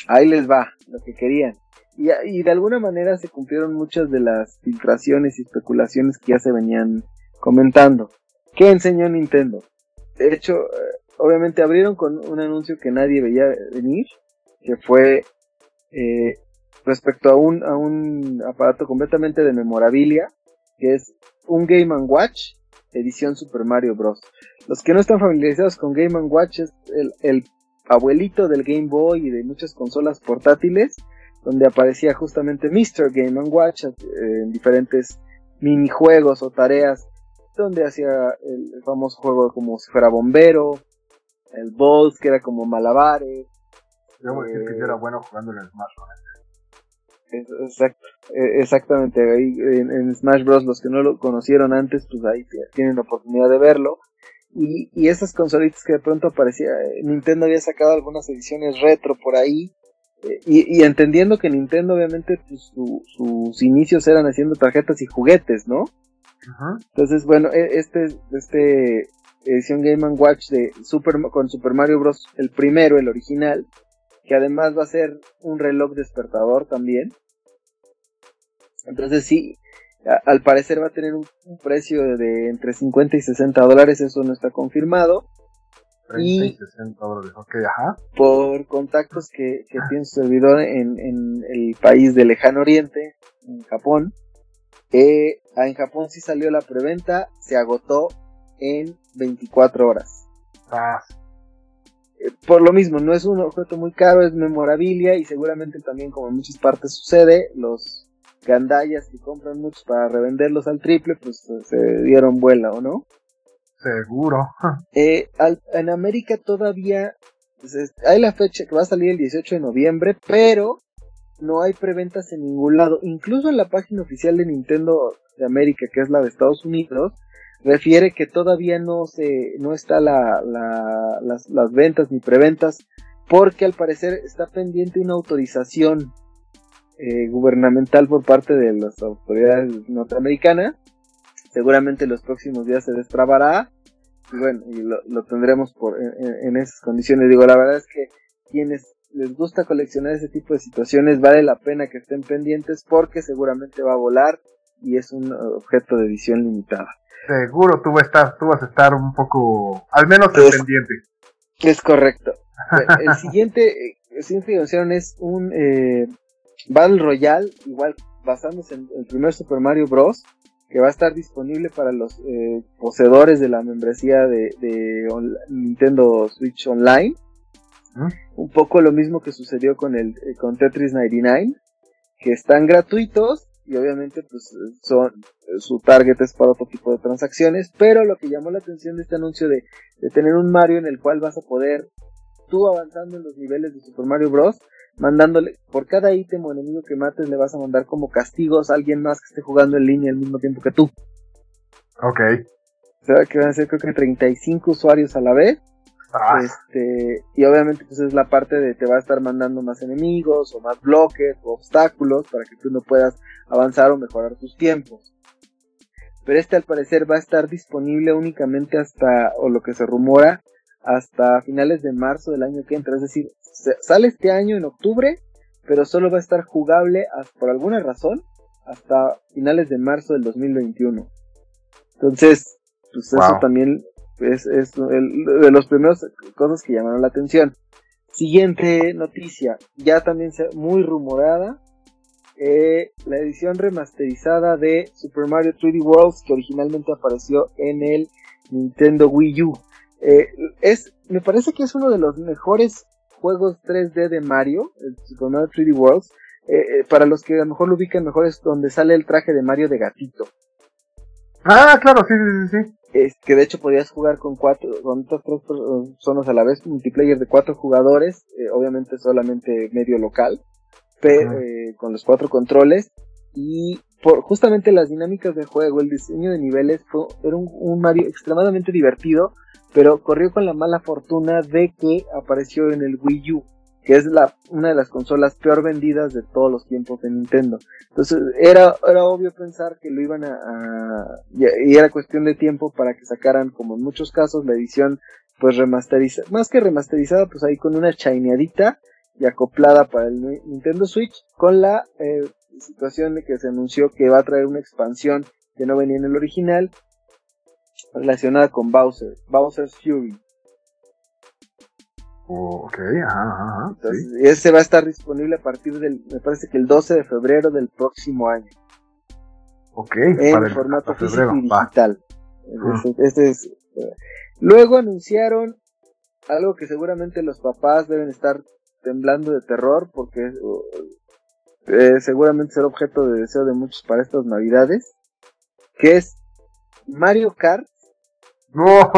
S2: ahí les va, lo que querían. Y, y, de alguna manera se cumplieron muchas de las filtraciones y especulaciones que ya se venían comentando. ¿Qué enseñó Nintendo? De hecho, eh, obviamente abrieron con un anuncio que nadie veía venir, que fue eh, respecto a un, a un aparato completamente de memorabilia, que es un Game Watch edición Super Mario Bros. Los que no están familiarizados con Game Watch es el, abuelito del Game Boy y de muchas consolas portátiles, donde aparecía justamente Mr. Game Watch eh, en diferentes minijuegos o tareas, donde hacía el, famoso juego como si fuera bombero, el Balls que era como malabares,
S1: Debo decir que yo era bueno jugando en Smash
S2: Bros. E, exactamente, ahí en, Smash Bros. los que no lo conocieron antes, pues ahí tienen la oportunidad de verlo. Y, y esas consolitas que de pronto aparecía, eh, Nintendo había sacado algunas ediciones retro por ahí. Eh, y, entendiendo que Nintendo obviamente pues, sus inicios eran haciendo tarjetas y juguetes, ¿no? Entonces, bueno, e, este, este edición Game Watch de Super, con Super Mario Bros. el primero, el original, que además va a ser un reloj despertador también. Entonces sí, al parecer va a tener un, precio de entre 50 y 60 dólares, eso no está confirmado.
S1: y 60 dólares, ok, ajá.
S2: Por contactos que, que tiene su servidor en, en, el país de lejano oriente, en Japón. Eh, en Japón sí salió la preventa, se agotó en 24 horas.
S1: Ah,
S2: por lo mismo, no es un objeto muy caro, es memorabilia y seguramente también como en muchas partes sucede, los gandallas que compran muchos para revenderlos al triple, pues se dieron vuela, ¿o no?
S1: Seguro.
S2: Eh, en América todavía Entonces, hay la fecha que va a salir el 18 de noviembre, pero no hay preventas en ningún lado. Incluso en la página oficial de Nintendo de América, que es la de Estados Unidos, refiere que todavía no se, no está la, la, las, las ventas ni preventas, porque al parecer está pendiente una autorización eh, gubernamental por parte de las autoridades norteamericanas. Seguramente los próximos días se destrabará y bueno, y lo, tendremos por, en, esas condiciones. Digo, la verdad es que quienes les gusta coleccionar ese tipo de situaciones vale la pena que estén pendientes porque seguramente va a volar y es un objeto de edición limitada.
S1: Seguro tú vas a estar, tú vas a estar un poco, al menos pendiente.
S2: Es correcto. el siguiente, el siguiente que es un eh, Battle Royale, igual basándose en el primer Super Mario Bros que va a estar disponible para los eh, poseedores de la membresía de, Nintendo Switch Online. Un poco lo mismo que sucedió con el eh, con Tetris 99, que están gratuitos y obviamente pues son su target es para otro tipo de transacciones, pero lo que llamó la atención de este anuncio de, de tener un Mario en el cual vas a poder tú avanzando en los niveles de Super Mario Bros mandándole, por cada ítem o enemigo que mates, le vas a mandar como castigos a alguien más que esté jugando en línea al mismo tiempo que tú.
S1: Ok.
S2: O sea, que van a ser creo que 35 usuarios a la vez. Ah. Este, y obviamente pues es la parte de te va a estar mandando más enemigos o más bloques o obstáculos para que tú no puedas avanzar o mejorar tus tiempos. Pero este al parecer va a estar disponible únicamente hasta, o lo que se rumora, hasta finales de marzo del año que entra. Es decir, sale este año en octubre, pero solo va a estar jugable por alguna razón hasta finales de marzo del 2021. Entonces, pues eso también es, de los primeros cosas que llamaron la atención. Siguiente noticia, ya también muy rumorada, eh, la edición remasterizada de Super Mario 3D Worlds que originalmente apareció en el Nintendo Wii U. Eh, es, me parece que es uno de los mejores juegos 3D de Mario, el Super Mario 3D Worlds. Eh, para los que a lo mejor lo ubican mejor es donde sale el traje de Mario de gatito.
S1: Ah, claro, sí, sí, sí.
S2: Es que de hecho podías jugar con cuatro, con otras tres personas a la vez, multiplayer de cuatro jugadores, obviamente solamente medio local, pero, con los cuatro controles y por justamente las dinámicas de juego, el diseño de niveles, fue, era un Mario extremadamente divertido pero corrió con la mala fortuna de que apareció en el Wii U, que es la, una de las consolas peor vendidas de todos los tiempos de Nintendo. Entonces era, era obvio pensar que lo iban a, y era cuestión de tiempo para que sacaran, como en muchos casos, la edición pues remasterizada, más que remasterizada, pues ahí con una chineadita y acoplada para el Nintendo Switch, con la eh, situación de que se anunció que va a traer una expansión que no venía en el original relacionada con Bowser, Bowser's Fury.
S1: Oh, ok, ajá,
S2: Entonces, ese va a estar disponible a partir del, me parece que el 12 de febrero del próximo año.
S1: Ok,
S2: en formato físico y digital. Este, este es, eh, luego anunciaron algo que seguramente los papás deben estar temblando de terror porque eh, seguramente será objeto de deseo de muchos para estas navidades, que es Mario Kart.
S1: No.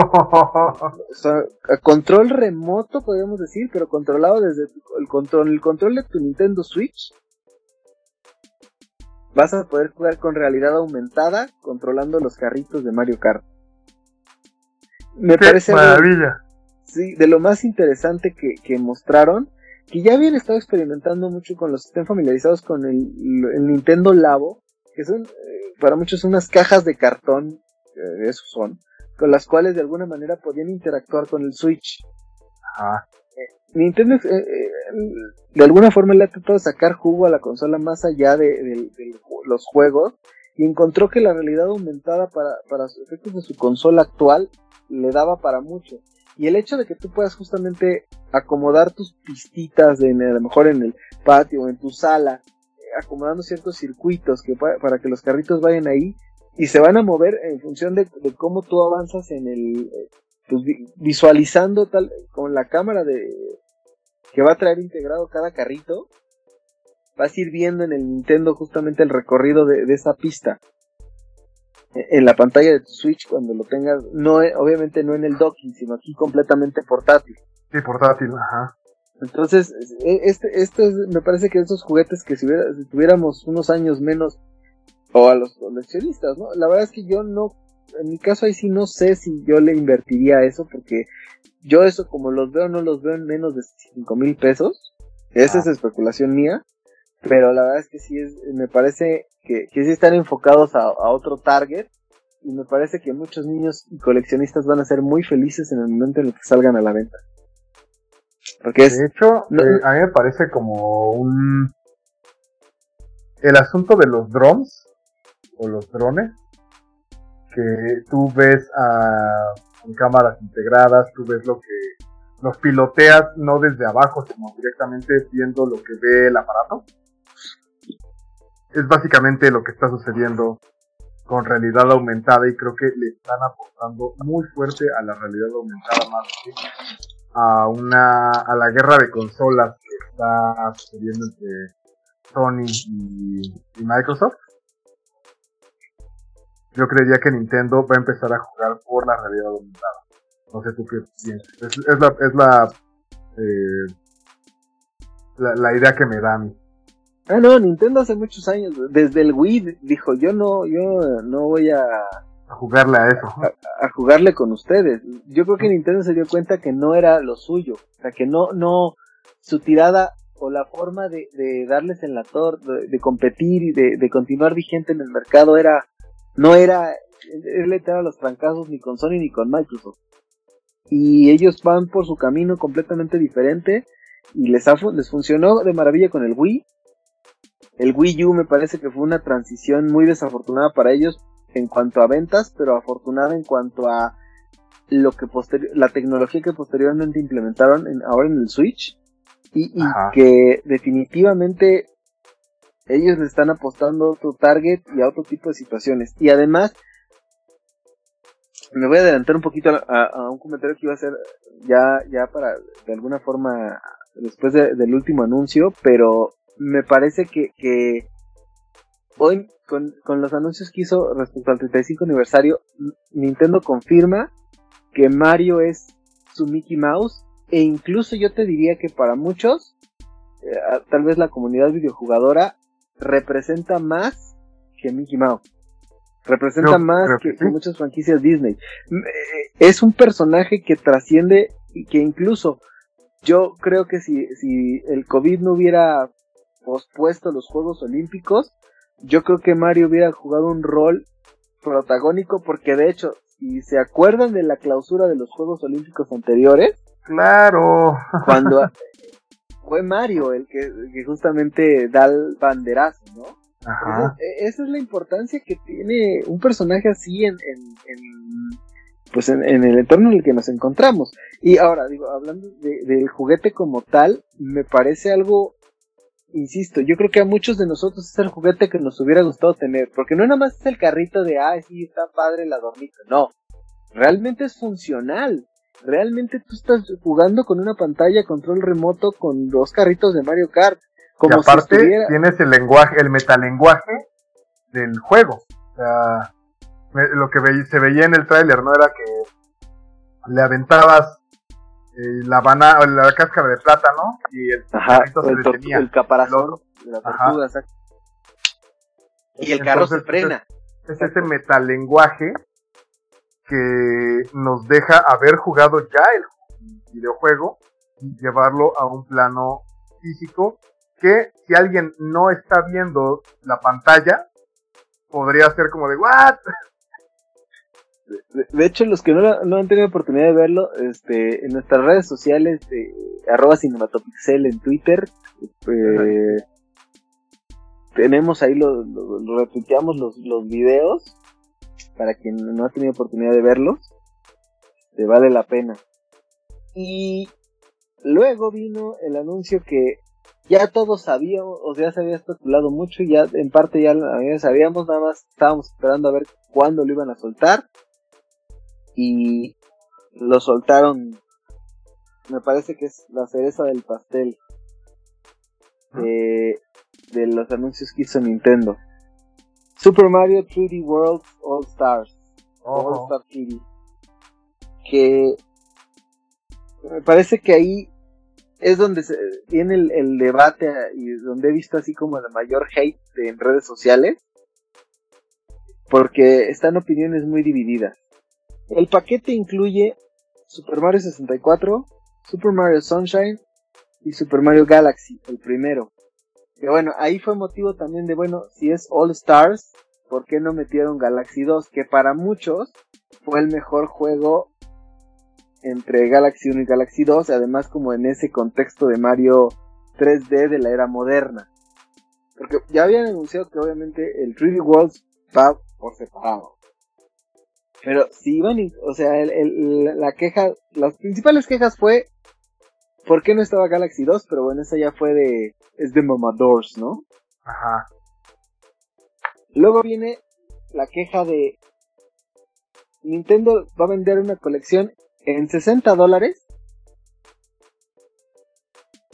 S2: control remoto, podríamos decir, pero controlado desde el control, el control de tu Nintendo Switch. Vas a poder jugar con realidad aumentada controlando los carritos de Mario Kart.
S1: Me parece maravilla.
S2: sí, de lo más interesante que, mostraron, que ya habían estado experimentando mucho con los, estén familiarizados con el, Nintendo Labo, que son eh, para muchos unas cajas de cartón eh, esos son, con las cuales de alguna manera podían interactuar con el Switch. Eh, Nintendo eh, de alguna forma le ha tratado de sacar jugo a la consola más allá de, los juegos y encontró que la realidad aumentada para, para los efectos de su consola actual le daba para mucho. Y el hecho de que tú puedas justamente acomodar tus pistitas a lo mejor en el patio o en tu sala, acomodando ciertos circuitos que para que los carritos vayan ahí, y se van a mover en función de, cómo tú avanzas en el pues, visualizando tal con la cámara de que va a traer integrado cada carrito vas a ir viendo en el Nintendo justamente el recorrido de, esa pista e, en la pantalla de tu Switch cuando lo tengas no obviamente no en el docking sino aquí completamente portátil
S1: Sí, portátil, ajá.
S2: Entonces, e, este, este me parece que esos juguetes que si, tuviéramos unos años menos, o a los coleccionistas, ¿no? La verdad es que yo no, en mi caso ahí sí no sé si yo le invertiría eso, porque yo eso como los veo, no los veo en menos de 5 mil pesos. Esa es ah. especulación mía. Pero la verdad es que sí es, me parece que, que sí están enfocados a, a otro target. Y me parece que muchos niños y coleccionistas van a ser muy felices en el momento en el que salgan a la venta.
S1: Porque De hecho, eh, a mí me parece como un... El asunto de los drones, o los drones, que tú ves a, con cámaras integradas, tú ves lo que los piloteas no desde abajo, sino directamente viendo lo que ve el aparato. Es básicamente lo que está sucediendo con realidad aumentada y creo que le están apostando muy fuerte a la realidad aumentada más a una a la guerra de consolas que está sucediendo entre Sony y, Microsoft. Yo creería que Nintendo va a empezar a jugar por la realidad aumentada. No sé tú qué piensas. Es, la, es la, eh, la, la, idea que me da a mí.
S2: Ah, no, Nintendo hace muchos años, desde el Wii, dijo, yo no, yo no voy a
S1: a jugarle a eso.
S2: A, jugarle con ustedes. Yo creo que Nintendo se dio cuenta que no era lo suyo. O sea, que no, no, su tirada o la forma de, de darles en la torre, de, competir y de, de, continuar vigente en el mercado era, no era, él a los trancazos ni con Sony ni con Microsoft. Y ellos van por su camino completamente diferente y les, les funcionó de maravilla con el Wii. El Wii U me parece que fue una transición muy desafortunada para ellos en cuanto a ventas, pero afortunada en cuanto a lo que la tecnología que posteriormente implementaron en, ahora en el Switch y, que definitivamente ellos le están apostando a otro target y a otro tipo de situaciones. Y además me voy a adelantar un poquito a, un comentario que iba a hacer ya ya para de alguna forma después del último anuncio pero me parece que, que hoy con, los anuncios que hizo respecto al 35 aniversario, Nintendo confirma que Mario es su Mickey Mouse e incluso yo te diría que para muchos, eh, tal vez la comunidad videojugadora representa más que Mickey Mouse. Representa más que, muchas franquicias Disney. Eh, es un personaje que trasciende y que incluso yo creo que si, si el COVID no hubiera pospuesto los Juegos Olímpicos, yo creo que Mario hubiera jugado un rol protagónico porque de hecho, si se acuerdan de la clausura de los Juegos Olímpicos anteriores,
S1: claro,
S2: cuando fue Mario el que, justamente da el banderazo, ¿no? Ajá. E, esa es la importancia que tiene un personaje así en, pues en, el entorno en el que nos encontramos. Y ahora, digo, hablando del juguete como tal, me parece algo insisto, yo creo que a muchos de nosotros es el juguete que nos hubiera gustado tener, porque no nada más es el carrito de, ah, sí, está padre la dormita, no, realmente es funcional, realmente tú estás jugando con una pantalla control remoto con dos carritos de Mario Kart,
S1: como y aparte tienes el lenguaje, el metalenguaje del juego, o sea, lo que se veía en el tráiler, ¿no? Era que le aventabas eh, la banana, la cáscara de plátano y el,
S2: el, caparazón de la tortuga, Y el carro se frena.
S1: Es, ese metalenguaje que nos deja haber jugado ya el videojuego y llevarlo a un plano físico que si alguien no está viendo la pantalla podría ser como de what
S2: de, hecho, los que no, no, han tenido oportunidad de verlo, este, en nuestras redes sociales, de arroba cinematopixel en Twitter, eh, tenemos ahí, lo, lo, retuiteamos los, los videos, para quien no ha tenido oportunidad de verlos, te vale la pena. Y luego vino el anuncio que ya todos sabíamos, o sea, se había especulado mucho, ya en parte ya, ya sabíamos, nada más estábamos esperando a ver cuándo lo iban a soltar y lo soltaron. Me parece que es la cereza del pastel de, de los anuncios que hizo Nintendo. Super Mario 3D World All Stars. All Star 3D. Que me parece que ahí es donde se, viene el, debate y donde he visto así como la mayor hate en redes sociales, porque están opiniones muy divididas. El paquete incluye Super Mario 64, Super Mario Sunshine y Super Mario Galaxy, el primero. Que bueno, ahí fue motivo también de, bueno, si es All Stars, ¿por qué no metieron Galaxy 2? Que para muchos fue el mejor juego entre Galaxy 1 y Galaxy 2, además como en ese contexto de Mario 3D de la era moderna. Porque ya habían anunciado que obviamente el 3D Worlds va por separado. Pero si iban, o sea, la queja, las principales quejas fue ¿por qué no estaba Galaxy 2? Pero bueno, esa ya fue de, es de Mamadors, ¿no?
S1: Ajá.
S2: Luego viene la queja de Nintendo va a vender una colección en 60 dólares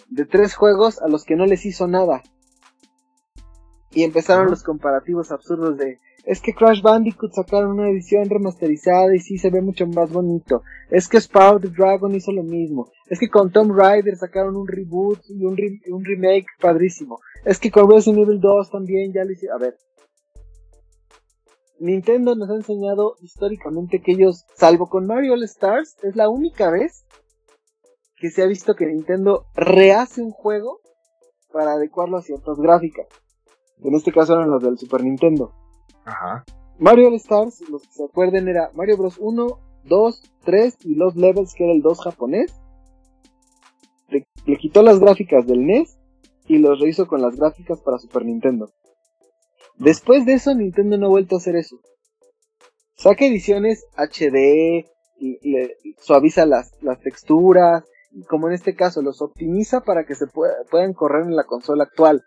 S2: de tres juegos a los que no les hizo nada. Y empezaron los comparativos absurdos de es que Crash Bandicoot sacaron una edición remasterizada y sí se ve mucho más bonito. Es que Spyro the Dragon hizo lo mismo. Es que con Tomb Raider sacaron un reboot y un, un remake padrísimo. Es que con Resident Evil 2 también ya lo hicieron. A ver, Nintendo nos ha enseñado históricamente que ellos, salvo con Mario All Stars, es la única vez que se ha visto que Nintendo rehace un juego para adecuarlo a ciertas gráficas. En este caso eran los del Super Nintendo.
S1: Ajá.
S2: Mario All Stars, los que se acuerden, era Mario Bros. 1, 2, 3 y los Levels, que era el 2 japonés. Le, le quitó las gráficas del NES y los rehizo con las gráficas para Super Nintendo. Después de eso, Nintendo no ha vuelto a hacer eso. Saca ediciones HD, y, suaviza las, las texturas, y como en este caso, los optimiza para que se puedan correr en la consola actual.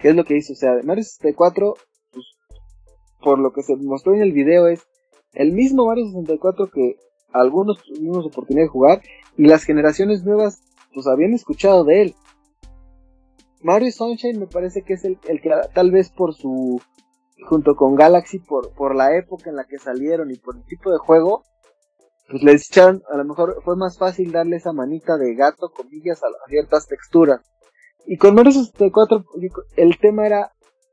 S2: ¿Qué es lo que hizo? O sea, Mario 64, pues, por lo que se mostró en el video, es el mismo Mario 64 que algunos tuvimos oportunidad de jugar y las generaciones nuevas pues habían escuchado de él. Mario Sunshine me parece que es el, el que tal vez por su junto con Galaxy por, por la época en la que salieron y por el tipo de juego pues les echaron a lo mejor fue más fácil darle esa manita de gato comillas a, ciertas texturas y con Mario 64 el tema era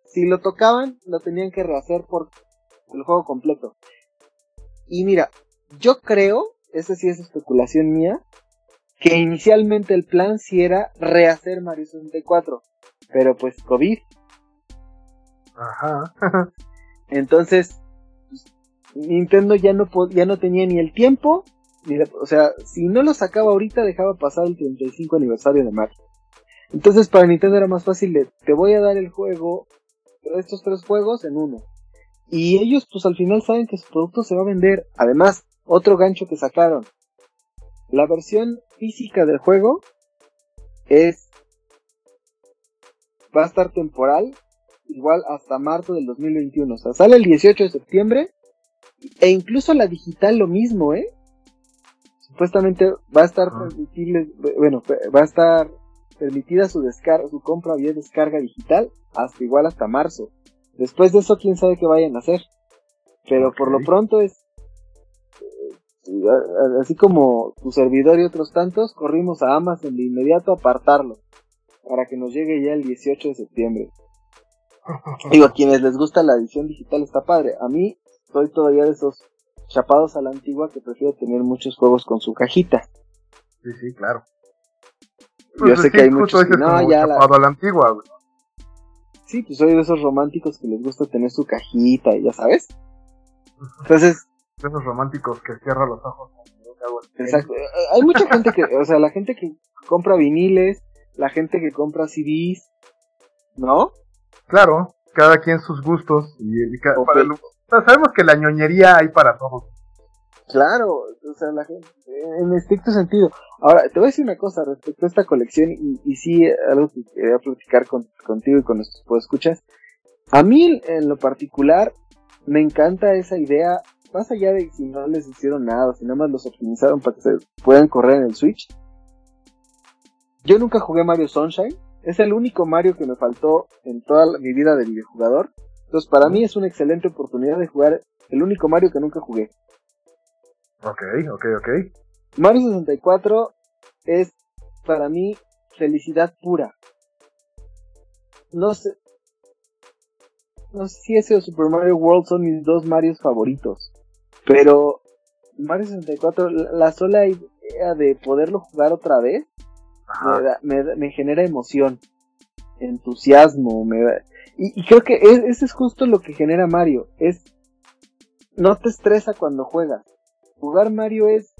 S2: si lo tocaban lo tenían que rehacer por el juego completo y mira yo creo esa sí es especulación mía que inicialmente el plan sí era rehacer Mario 64, pero pues COVID.
S1: Ajá.
S2: Entonces, Nintendo ya no ya no tenía ni el tiempo, ni o sea, si no lo sacaba ahorita dejaba pasar el 35 aniversario de Mario. Entonces para Nintendo era más fácil de, te voy a dar el juego, estos tres juegos en uno. Y ellos pues al final saben que su producto se va a vender. Además, otro gancho que sacaron, la versión física del juego es va a estar temporal igual hasta marzo del 2021. O sea, sale el 18 de septiembre e incluso la digital lo mismo, ¿eh? Supuestamente va a estar ah. bueno, va a estar permitida su descarga, su compra vía descarga digital hasta igual hasta marzo. Después de eso quién sabe qué vayan a hacer. Pero por lo pronto es así como tu servidor y otros tantos, corrimos a Amazon de inmediato a apartarlo para que nos llegue ya el 18 de septiembre. Digo, a quienes les gusta la edición digital está padre. A mí soy todavía de esos chapados a la antigua que prefiero tener muchos juegos con su cajita.
S1: Sí, sí, claro.
S2: Yo pues sé que hay muchos que no, ya
S1: chapado a la antigua,
S2: Sí, pues soy de esos románticos que les gusta tener su cajita, ya sabes. Entonces,
S1: de esos románticos que cierran los ojos.
S2: Exacto. Eh, hay mucha gente que, o sea, la gente que compra viniles, la gente que compra CDs, ¿no?
S1: Claro, cada quien sus gustos y, sabemos que la ñoñería hay para todos.
S2: Claro, o sea, la gente, en estricto sentido. Ahora, te voy a decir una cosa respecto a esta colección y, y sí, algo que quería platicar contigo y con nuestros escuchas. A mí, en lo particular, me encanta esa idea más allá de si no les hicieron nada, si nada más los optimizaron para que se puedan correr en el Switch. Yo nunca jugué Mario Sunshine. Es el único Mario que me faltó en toda mi vida de videojugador. Entonces para mí es una excelente oportunidad de jugar el único Mario que nunca jugué.
S1: Ok, ok, ok.
S2: Mario 64 es para mí felicidad pura. No sé, no sé si ese o Super Mario World son mis dos Marios favoritos, pero Mario 64, la sola idea de poderlo jugar otra vez, me, genera emoción, entusiasmo, me y, creo que ese es justo lo que genera Mario, es no te estresa cuando juegas. Jugar Mario es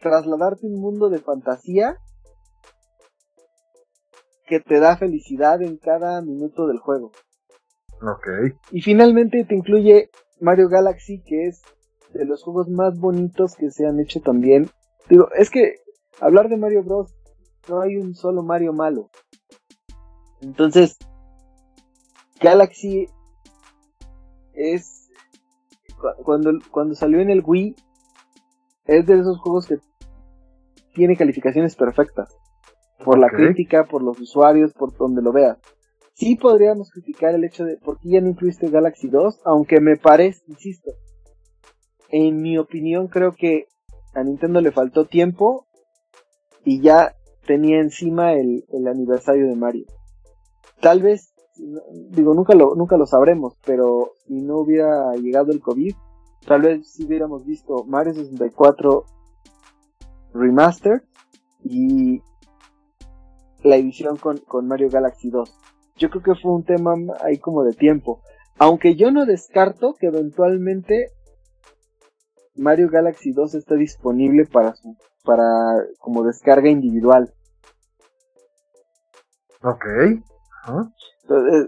S2: trasladarte a un mundo de fantasía que te da felicidad en cada minuto del juego.
S1: Ok.
S2: Y finalmente te incluye Mario Galaxy, que es de los juegos más bonitos que se han hecho también. Digo, es que hablar de Mario Bros. no hay un solo Mario malo. Entonces, Galaxy es cuando, cuando salió en el Wii es de esos juegos que tiene calificaciones perfectas por la crítica, por los usuarios, por donde lo veas. Sí podríamos criticar el hecho de por qué ya no incluiste Galaxy 2, aunque me parece, insisto, en mi opinión creo que a Nintendo le faltó tiempo y ya tenía encima el, el aniversario de Mario. Tal vez digo, nunca lo, nunca lo sabremos, pero si no hubiera llegado el COVID, tal vez si hubiéramos visto Mario 64 Remaster y la edición con, con Mario Galaxy 2. Yo creo que fue un tema ahí como de tiempo. Aunque yo no descarto que eventualmente Mario Galaxy 2 esté disponible para su, para como descarga individual.
S1: Ok.
S2: Eh,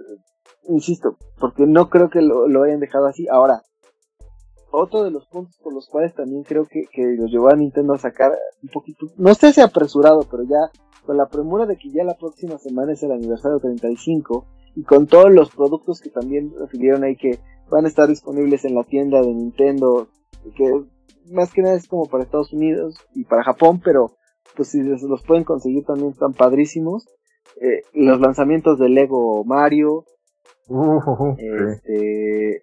S2: insisto, porque no creo que lo, hayan dejado así. Ahora, otro de los puntos por los cuales también creo que, que los llevó a Nintendo a sacar un poquito, no sé si apresurado, pero ya con la premura de que ya la próxima semana es el aniversario 35 y con todos los productos que también refirieron ahí que van a estar disponibles en la tienda de Nintendo, que más que nada es como para Estados Unidos y para Japón, pero pues si los pueden conseguir también están padrísimos. Eh, los lanzamientos de Lego Mario,
S1: uh,
S2: este,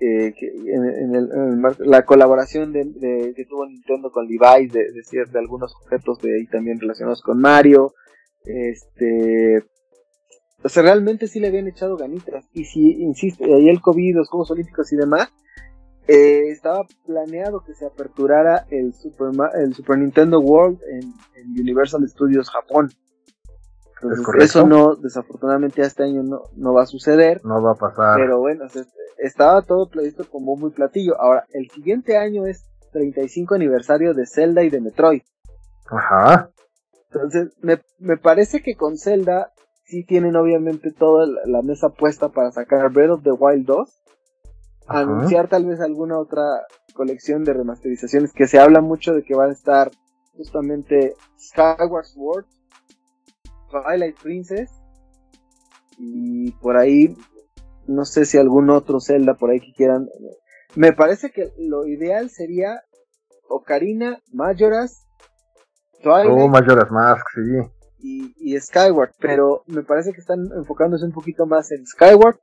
S2: eh, en, la colaboración de, que tuvo Nintendo con Levi's de, de, algunos objetos de ahí también relacionados con Mario, este, o sea, realmente sí le habían echado ganitas. Y si, insisto, ahí el COVID, los Juegos Olímpicos y demás, eh, estaba planeado que se aperturara el Super, el Super Nintendo World en, Universal Studios Japón. eso no, desafortunadamente este año no, no va a suceder.
S1: No va a pasar.
S2: Pero bueno, estaba todo previsto como muy platillo. Ahora, el siguiente año es 35 aniversario de Zelda y de Metroid.
S1: Ajá.
S2: Entonces, me, me parece que con Zelda sí tienen obviamente toda la mesa puesta para sacar Breath of the Wild 2 anunciar tal vez alguna otra colección de remasterizaciones que se habla mucho de que van a estar justamente Skyward Sword, Twilight Princess y por ahí no sé si algún otro Zelda por ahí que quieran. Me parece que lo ideal sería Ocarina, Majora's,
S1: Twilight. Oh, Majora's Mask, sí.
S2: Y, y Skyward, pero me parece que están enfocándose un poquito más en Skyward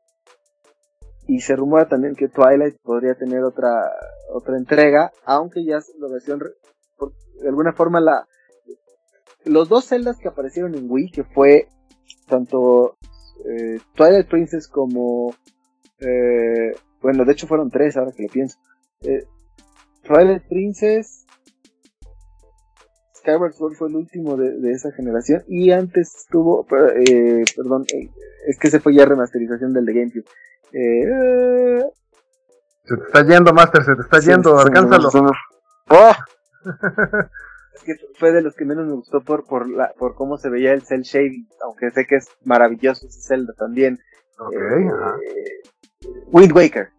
S2: y se rumora también que Twilight podría tener otra otra entrega, aunque ya la versión de alguna forma la los dos celdas que aparecieron en Wii, que fue tanto eh, Twilight Princess como eh, bueno, de hecho fueron tres ahora que lo pienso. Eh, Twilight Princess Skyward Sword fue el último de, esa generación y antes estuvo, perdón, es que se fue ya remasterización del de GameCube. Eh,
S1: se te está yendo, Master, se te está yendo, alcánzalo.
S2: ¡Oh! es que fue de los que menos me gustó por, por, la, por cómo se veía el cel shading, aunque sé que es maravilloso ese Zelda también.
S1: Ok, ajá.
S2: Eh, Wind Waker.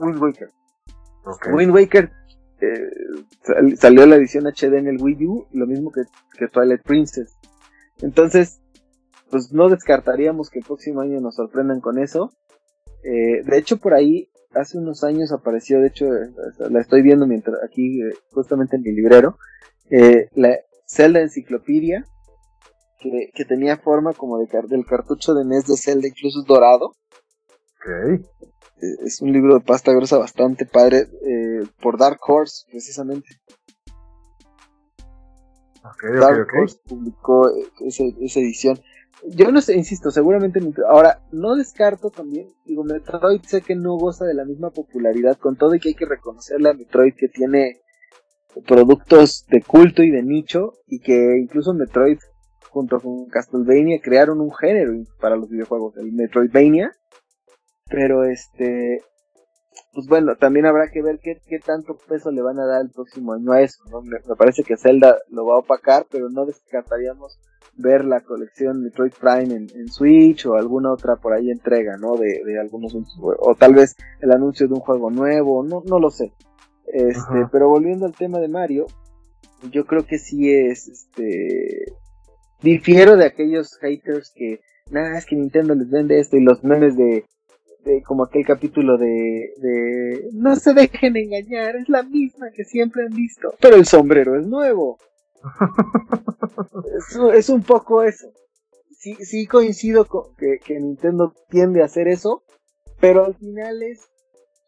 S2: Wind Waker. Wind Waker eh, salió la edición HD en el Wii U, lo mismo que, que Twilight Princess. Entonces, pues no descartaríamos que el próximo año nos sorprendan con eso. Eh, de hecho, por ahí, hace unos años apareció, de hecho, eh, la estoy viendo mientras aquí, eh, justamente en mi librero, la Zelda Enciclopedia, que, tenía forma como de, del cartucho de NES de Zelda, incluso dorado. Es un libro de pasta gruesa bastante padre, por Dark Horse, precisamente. Dark Horse publicó esa edición. Yo no sé, insisto, seguramente ahora no descarto también, digo, Metroid sé que no goza de la misma popularidad con todo y que hay que reconocerle a Metroid que tiene productos de culto y de nicho y que incluso Metroid junto con Castlevania crearon un género para los videojuegos, el Metroidvania. Pero este, pues bueno, también habrá que ver qué, qué tanto peso le van a dar el próximo año a eso. Me, parece que Zelda lo va a opacar, pero no descartaríamos ver la colección Metroid Prime en, Switch o alguna otra por ahí entrega, ¿no? De, de algunos o tal vez el anuncio de un juego nuevo, no, no lo sé. Este, pero volviendo al tema de Mario, yo creo que sí es, este, difiero de aquellos haters que, nada, es que Nintendo les vende esto y los memes de, de como aquel capítulo de, de, no se dejen engañar, es la misma que siempre han visto, pero el sombrero es nuevo. es, un poco eso. Sí, sí coincido con que, que Nintendo tiende a hacer eso, pero al final es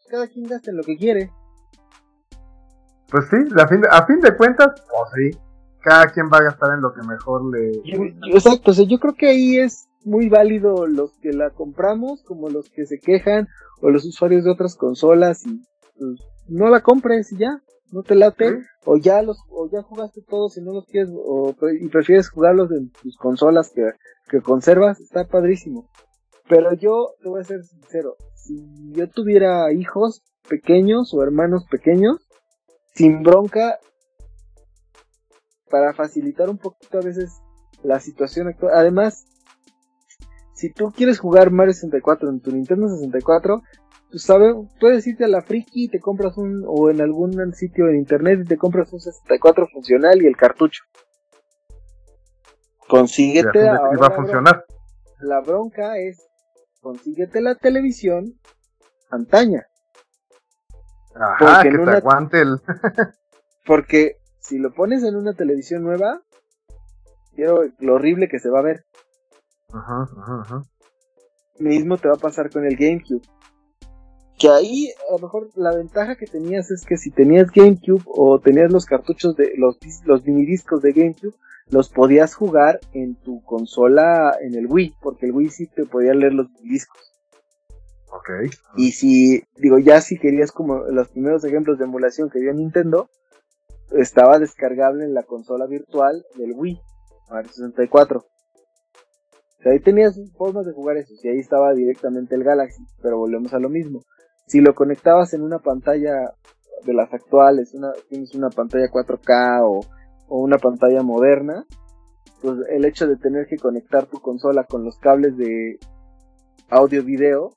S2: cada quien gasta en lo que quiere.
S1: Pues sí, a fin de, a fin de cuentas, pues sí, cada quien va a gastar en lo que mejor le...
S2: exacto, o sea, yo creo que ahí es muy válido los que la compramos como los que se quejan o los usuarios de otras consolas y pues, no la compres y ya, no te late o ya los o ya jugaste todos y no los quieres o y prefieres jugarlos en tus consolas que, que conservas, está padrísimo. Pero yo te voy a ser sincero, si yo tuviera hijos pequeños o hermanos pequeños, sin bronca para facilitar un poquito a veces la situación actual. Además, si tú quieres jugar Mario 64 en tu Nintendo 64, tú sabes, puedes irte a la Friki y te compras un, o en algún sitio en internet y te compras un 64 funcional y el cartucho. Consíguete
S1: a va a funcionar.
S2: La bronca es, consíguete la televisión antaña.
S1: Ajá, que te aguante el...
S2: porque si lo pones en una televisión nueva, quiero lo horrible que se va a ver.
S1: Ajá, ajá, ajá.
S2: Mismo te va a pasar con el GameCube. Que ahí a lo mejor la ventaja que tenías es que si tenías GameCube o tenías los cartuchos de los, los discos de GameCube, los podías jugar en tu consola en el Wii, porque el Wii sí te podía leer los discos. Y si, digo, ya si querías como los primeros ejemplos de emulación que dio Nintendo, estaba descargable en la consola virtual del Wii, Mario 64. O sea, ahí tenías formas de jugar eso, y ahí estaba directamente el Galaxy, pero volvemos a lo mismo. Si lo conectabas en una pantalla de las actuales, una, tienes una pantalla 4K o, o una pantalla moderna, pues el hecho de tener que conectar tu consola con los cables de audio-video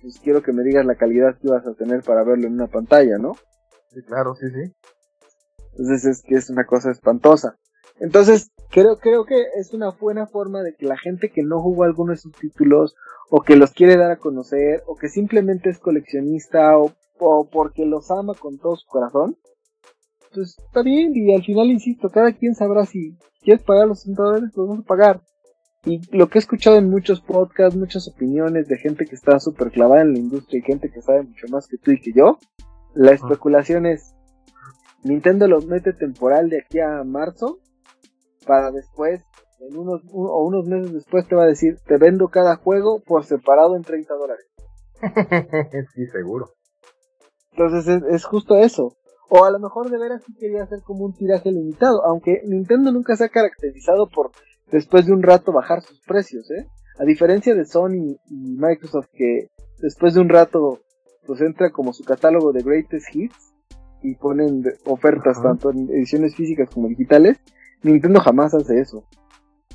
S2: pues quiero que me digas la calidad que vas a tener para verlo en una pantalla, ¿no?
S1: Sí, claro, sí, sí.
S2: Entonces es que es una cosa espantosa. Entonces, creo, creo que es una buena forma de que la gente que no jugó alguno de sus títulos, o que los quiere dar a conocer, o que simplemente es coleccionista, o, porque los ama con todo su corazón, pues está bien, y al final, insisto, cada quien sabrá si quieres pagar los 60 dólares, pues vamos a pagar. Y lo que he escuchado en muchos podcasts, muchas opiniones de gente que está súper clavada en la industria y gente que sabe mucho más que tú y que yo, la especulación es, Nintendo los mete temporal de aquí a marzo para después, en unos, o unos meses después te va a decir, te vendo cada juego por separado en 30 dólares.
S1: sí, seguro.
S2: Entonces es, es, justo eso. O a lo mejor de veras sí quería hacer como un tiraje limitado, aunque Nintendo nunca se ha caracterizado por después de un rato bajar sus precios, ¿eh? A diferencia de Sony y Microsoft que después de un rato pues entra como su catálogo de greatest hits y ponen ofertas tanto en ediciones físicas como digitales, Nintendo jamás hace eso.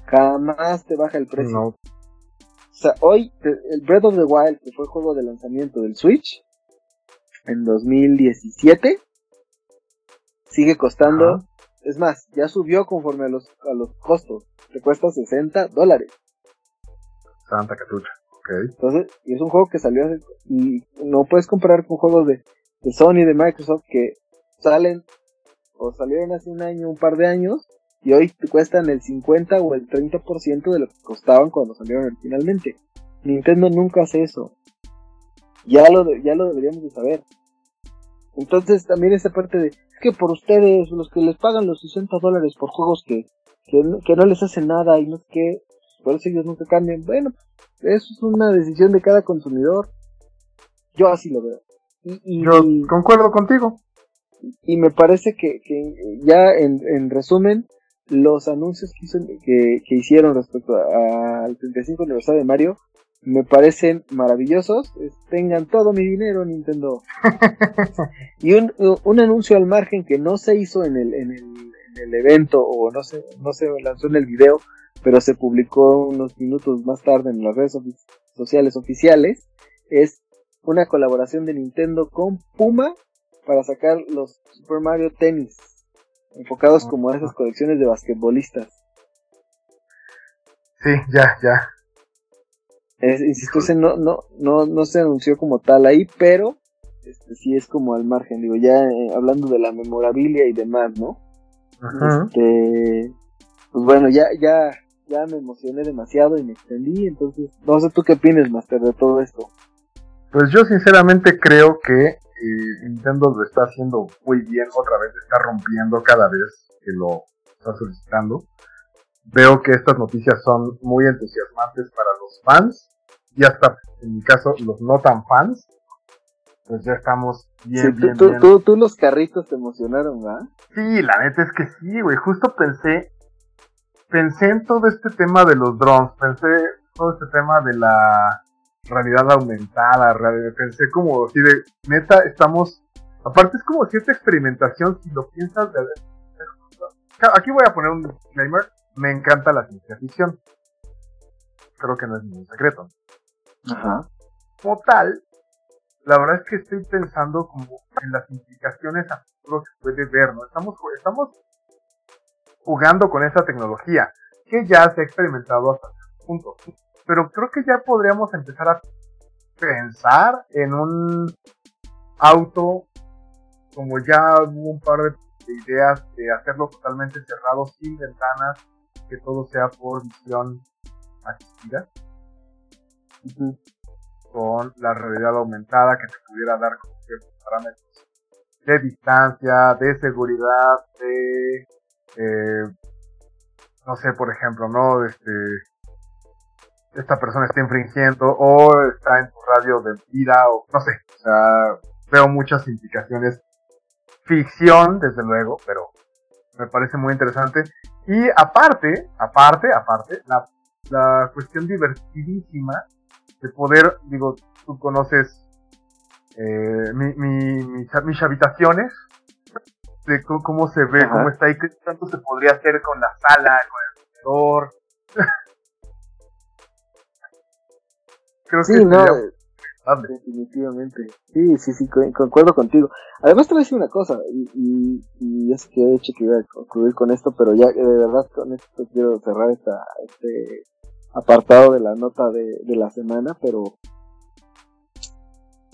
S2: Jamás te baja el precio. O sea, hoy el Breath of the Wild, que fue el juego de lanzamiento del Switch en 2017, sigue costando, es más, ya subió conforme a los, a los costos te cuesta 60 dólares.
S1: Santa Catucha, ok.
S2: Entonces, y es un juego que salió hace, y no puedes comparar con juegos de, de Sony, de Microsoft, que salen o salieron hace un año, un par de años, y hoy cuestan el 50 o el 30% de lo que costaban cuando salieron originalmente. Nintendo nunca hace eso. Ya lo, ya lo deberíamos de saber. Entonces también esa parte de, es que por ustedes, los que les pagan los 60 dólares por juegos que, que, que no les hacen nada y no sé qué, por eso ellos nunca cambian. Bueno, eso es una decisión de cada consumidor. Yo así lo veo.
S1: Y, Yo concuerdo contigo.
S2: Y me parece que, ya en, en resumen, los anuncios que, que, hicieron respecto al 35 aniversario de Mario me parecen maravillosos. Tengan todo mi dinero, Nintendo. y un, un, anuncio al margen que no se hizo en el, en el, en el evento o no se, no se lanzó en el video, pero se publicó unos minutos más tarde en las redes sociales oficiales, es una colaboración de Nintendo con Puma para sacar los Super Mario Tennis, enfocados como a esas colecciones de basquetbolistas.
S1: Sí, ya, ya.
S2: Es, insisto, no, no, no, no se anunció como tal ahí, pero este sí es como al margen, digo, ya eh, hablando de la memorabilia y demás, ¿no? Este, pues bueno, ya, ya, ya me emocioné demasiado y me extendí, entonces, no sé tú qué opinas, Master, de todo esto.
S1: Pues yo sinceramente creo que eh, Nintendo lo está haciendo muy bien, otra vez está rompiendo cada vez que lo está solicitando. Veo que estas noticias son muy entusiasmantes para los fans y hasta en mi caso los no tan fans. Pues ya estamos bien, bien,
S2: tú, Tú, tú, los carritos te emocionaron, ¿verdad?
S1: Sí, la neta es que sí, güey. Justo pensé pensé en todo este tema de los drones, pensé todo este tema de la realidad aumentada, pensé como así de, neta, estamos, aparte es como cierta experimentación, si lo piensas, de, aquí voy a poner un disclaimer, me encanta la ciencia ficción, creo que no es ningún secreto.
S2: Ajá.
S1: Como tal, la verdad es que estoy pensando como en las implicaciones a futuro que puede ver, ¿no? Estamos, estamos jugando con esa tecnología, que ya se ha experimentado hasta cierto punto. Pero creo que ya podríamos empezar a pensar en un auto, como ya hubo un par de ideas de hacerlo totalmente cerrado, sin ventanas, que todo sea por visión asistida. Con la realidad aumentada que te pudiera dar como ciertos parámetros de distancia, de seguridad, de eh, no sé, por ejemplo, ¿no? Este, esta persona está infringiendo o está en tu radio de vida o no sé, o sea, veo muchas implicaciones. Ficción, desde luego, pero me parece muy interesante. Y aparte, aparte, aparte, la, la cuestión divertidísima de poder, digo, tú conoces eh, mi, mi, mis habitaciones, de cómo se ve, cómo está y qué tanto se podría hacer con la sala, con el comedor.
S2: Creo sí, que no, definitivamente. Sí, sí, sí, concuerdo contigo. Además te voy a decir una cosa, y, y, y es que he hecho que iba a concluir con esto, pero ya de verdad con esto quiero cerrar esta, este apartado de la nota de, de la semana, pero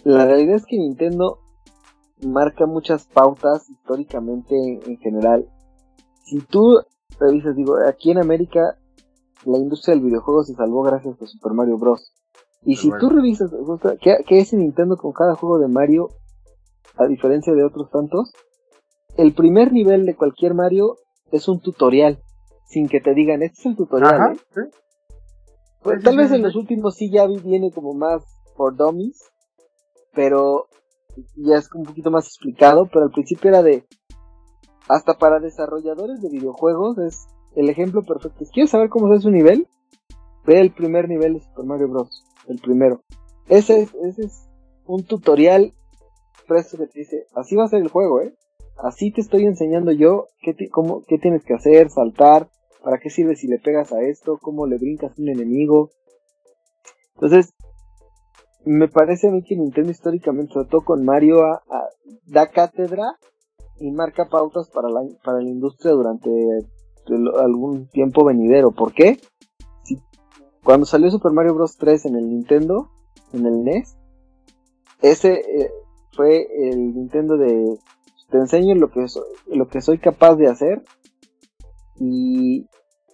S2: la realidad es que Nintendo marca muchas pautas históricamente en, general. Si tú revisas, digo, aquí en América la industria del videojuego se salvó gracias a Super Mario Bros. Y si tú revisas, ¿qué, ¿qué es Nintendo con cada juego de Mario? A diferencia de otros tantos, el primer nivel de cualquier Mario es un tutorial, sin que te digan, este es el tutorial. ¿eh? Pues, tal vez en los últimos sí ya viene como más por dummies, pero ya es un poquito más explicado, pero al principio era de, hasta para desarrolladores de videojuegos es el ejemplo perfecto. ¿Quieres saber cómo es su nivel? Ve el primer nivel de Super Mario Bros. El primero. Ese es, ese es un tutorial fresco que te dice, así va a ser el juego, ¿eh? Así te estoy enseñando yo qué, cómo, qué tienes que hacer, saltar, para qué sirve si le pegas a esto, cómo le brincas a un enemigo. Entonces, me parece a mí que Nintendo históricamente, sobre todo con Mario, da cátedra y marca pautas para la, para la industria durante algún tiempo venidero. ¿Por qué? Cuando salió Super Mario Bros. 3 en el Nintendo, en el NES, ese eh, fue el Nintendo de te enseño lo que, lo que soy capaz de hacer y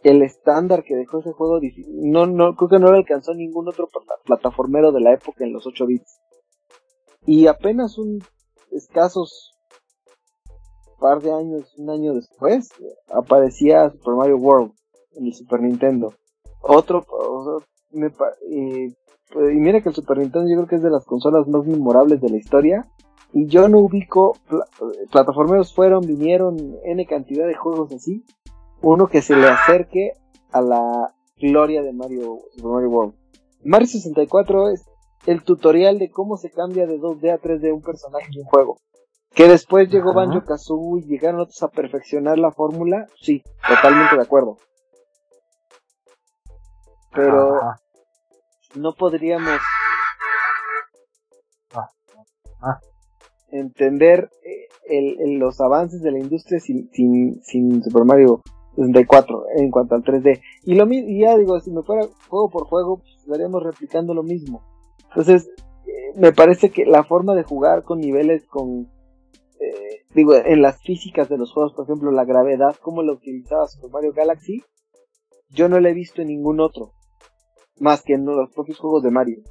S2: el estándar que dejó ese juego, no, no, creo que no lo alcanzó ningún otro plataformero de la época en los 8 bits. Y apenas un escasos par de años, un año después, aparecía Super Mario World en el Super Nintendo. Otro, me, y mira que el Super Nintendo yo creo que es de las consolas más memorables de la historia. Y yo no ubico, plataformeros fueron, vinieron, N cantidad de juegos así. Uno que se le acerque a la gloria de Mario, Super Mario World. Mario 64 es el tutorial de cómo se cambia de 2D a 3D un personaje en un juego. Que después llegó Banjo Kazooie y llegaron otros a perfeccionar la fórmula, sí, totalmente de acuerdo. Pero no podríamos ah, ah. entender eh, los avances de la industria sin, sin, sin Super Mario 64 en cuanto al 3D. Y lo y ya digo, si me fuera juego por juego, pues, estaríamos replicando lo mismo. Entonces, eh, me parece que la forma de jugar con niveles con eh, digo, en las físicas de los juegos, por ejemplo, la gravedad, como lo utilizaba Super Mario Galaxy, yo no la he visto en ningún otro, más que en los propios juegos de Mario.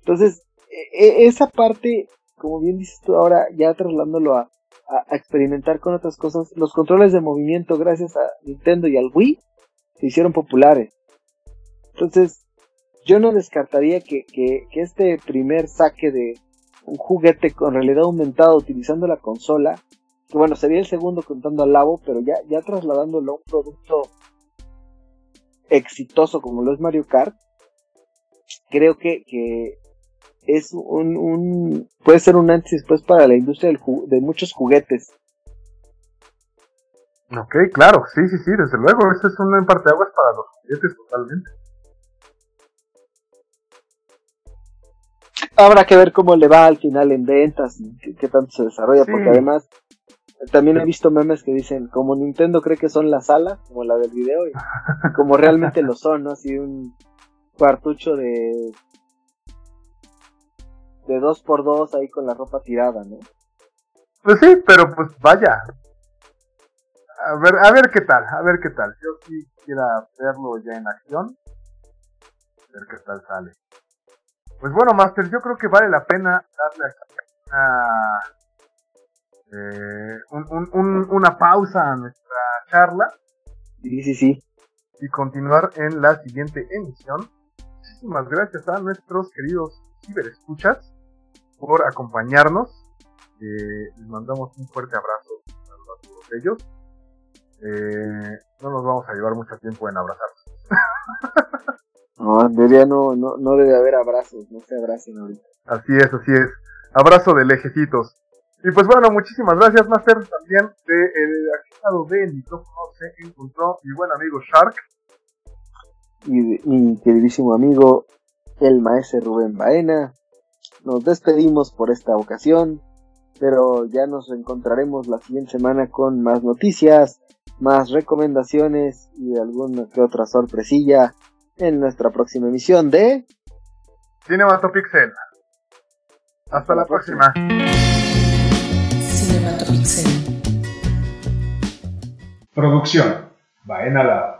S2: Entonces, e, e, esa parte, como bien dices tú ahora, ya trasladándolo a, experimentar con otras cosas, los controles de movimiento, gracias a Nintendo y al Wii, se hicieron populares. Entonces, yo no descartaría que, que, que este primer saque de, un juguete con realidad aumentada utilizando la consola, que bueno, sería el segundo contando al Labo, pero ya, ya trasladándolo a un producto exitoso como lo es Mario Kart, creo que, que es un, un, puede ser un antes y después para la industria del de muchos juguetes.
S1: Ok, claro, sí, sí, sí, desde luego, eso es un aguas para los juguetes totalmente.
S2: habrá que ver cómo le va al final en ventas y qué, tanto se desarrolla, porque además también he visto memes que dicen, como Nintendo cree que son las alas, como la del video, y como realmente lo son, ¿no? Así un cuartucho de de dos por dos ahí con la ropa tirada, ¿no?
S1: Pues sí, pero pues vaya. A ver, a ver qué tal, a ver qué tal. Yo sí quiera verlo ya en acción. A ver qué tal sale. Pues bueno, Master, yo creo que vale la pena darle una, eh, una pausa a nuestra charla.
S2: Sí, sí, sí.
S1: Y continuar en la siguiente emisión. Muchísimas gracias a nuestros queridos ciberescuchas por acompañarnos. Eh, les mandamos un fuerte abrazo a todos ellos. Eh, no nos vamos a llevar mucho tiempo en abrazarnos.
S2: No, en teoría no, no, no debe haber abrazos, no se abracen ahorita.
S1: Así es, así es. Abrazo de lejecitos. Y pues bueno, muchísimas gracias, Master. También de el lado del micrófono se encontró mi buen amigo Shark.
S2: Y mi queridísimo amigo, el maestro Rubén Baena. Nos despedimos por esta ocasión, pero ya nos encontraremos la siguiente semana con más noticias, más recomendaciones y alguna que otra sorpresilla en nuestra próxima emisión de
S1: Cinematopixel. Hasta, Hasta la, próxima. próxima. Cinematopixel. Producción. Baena Lab.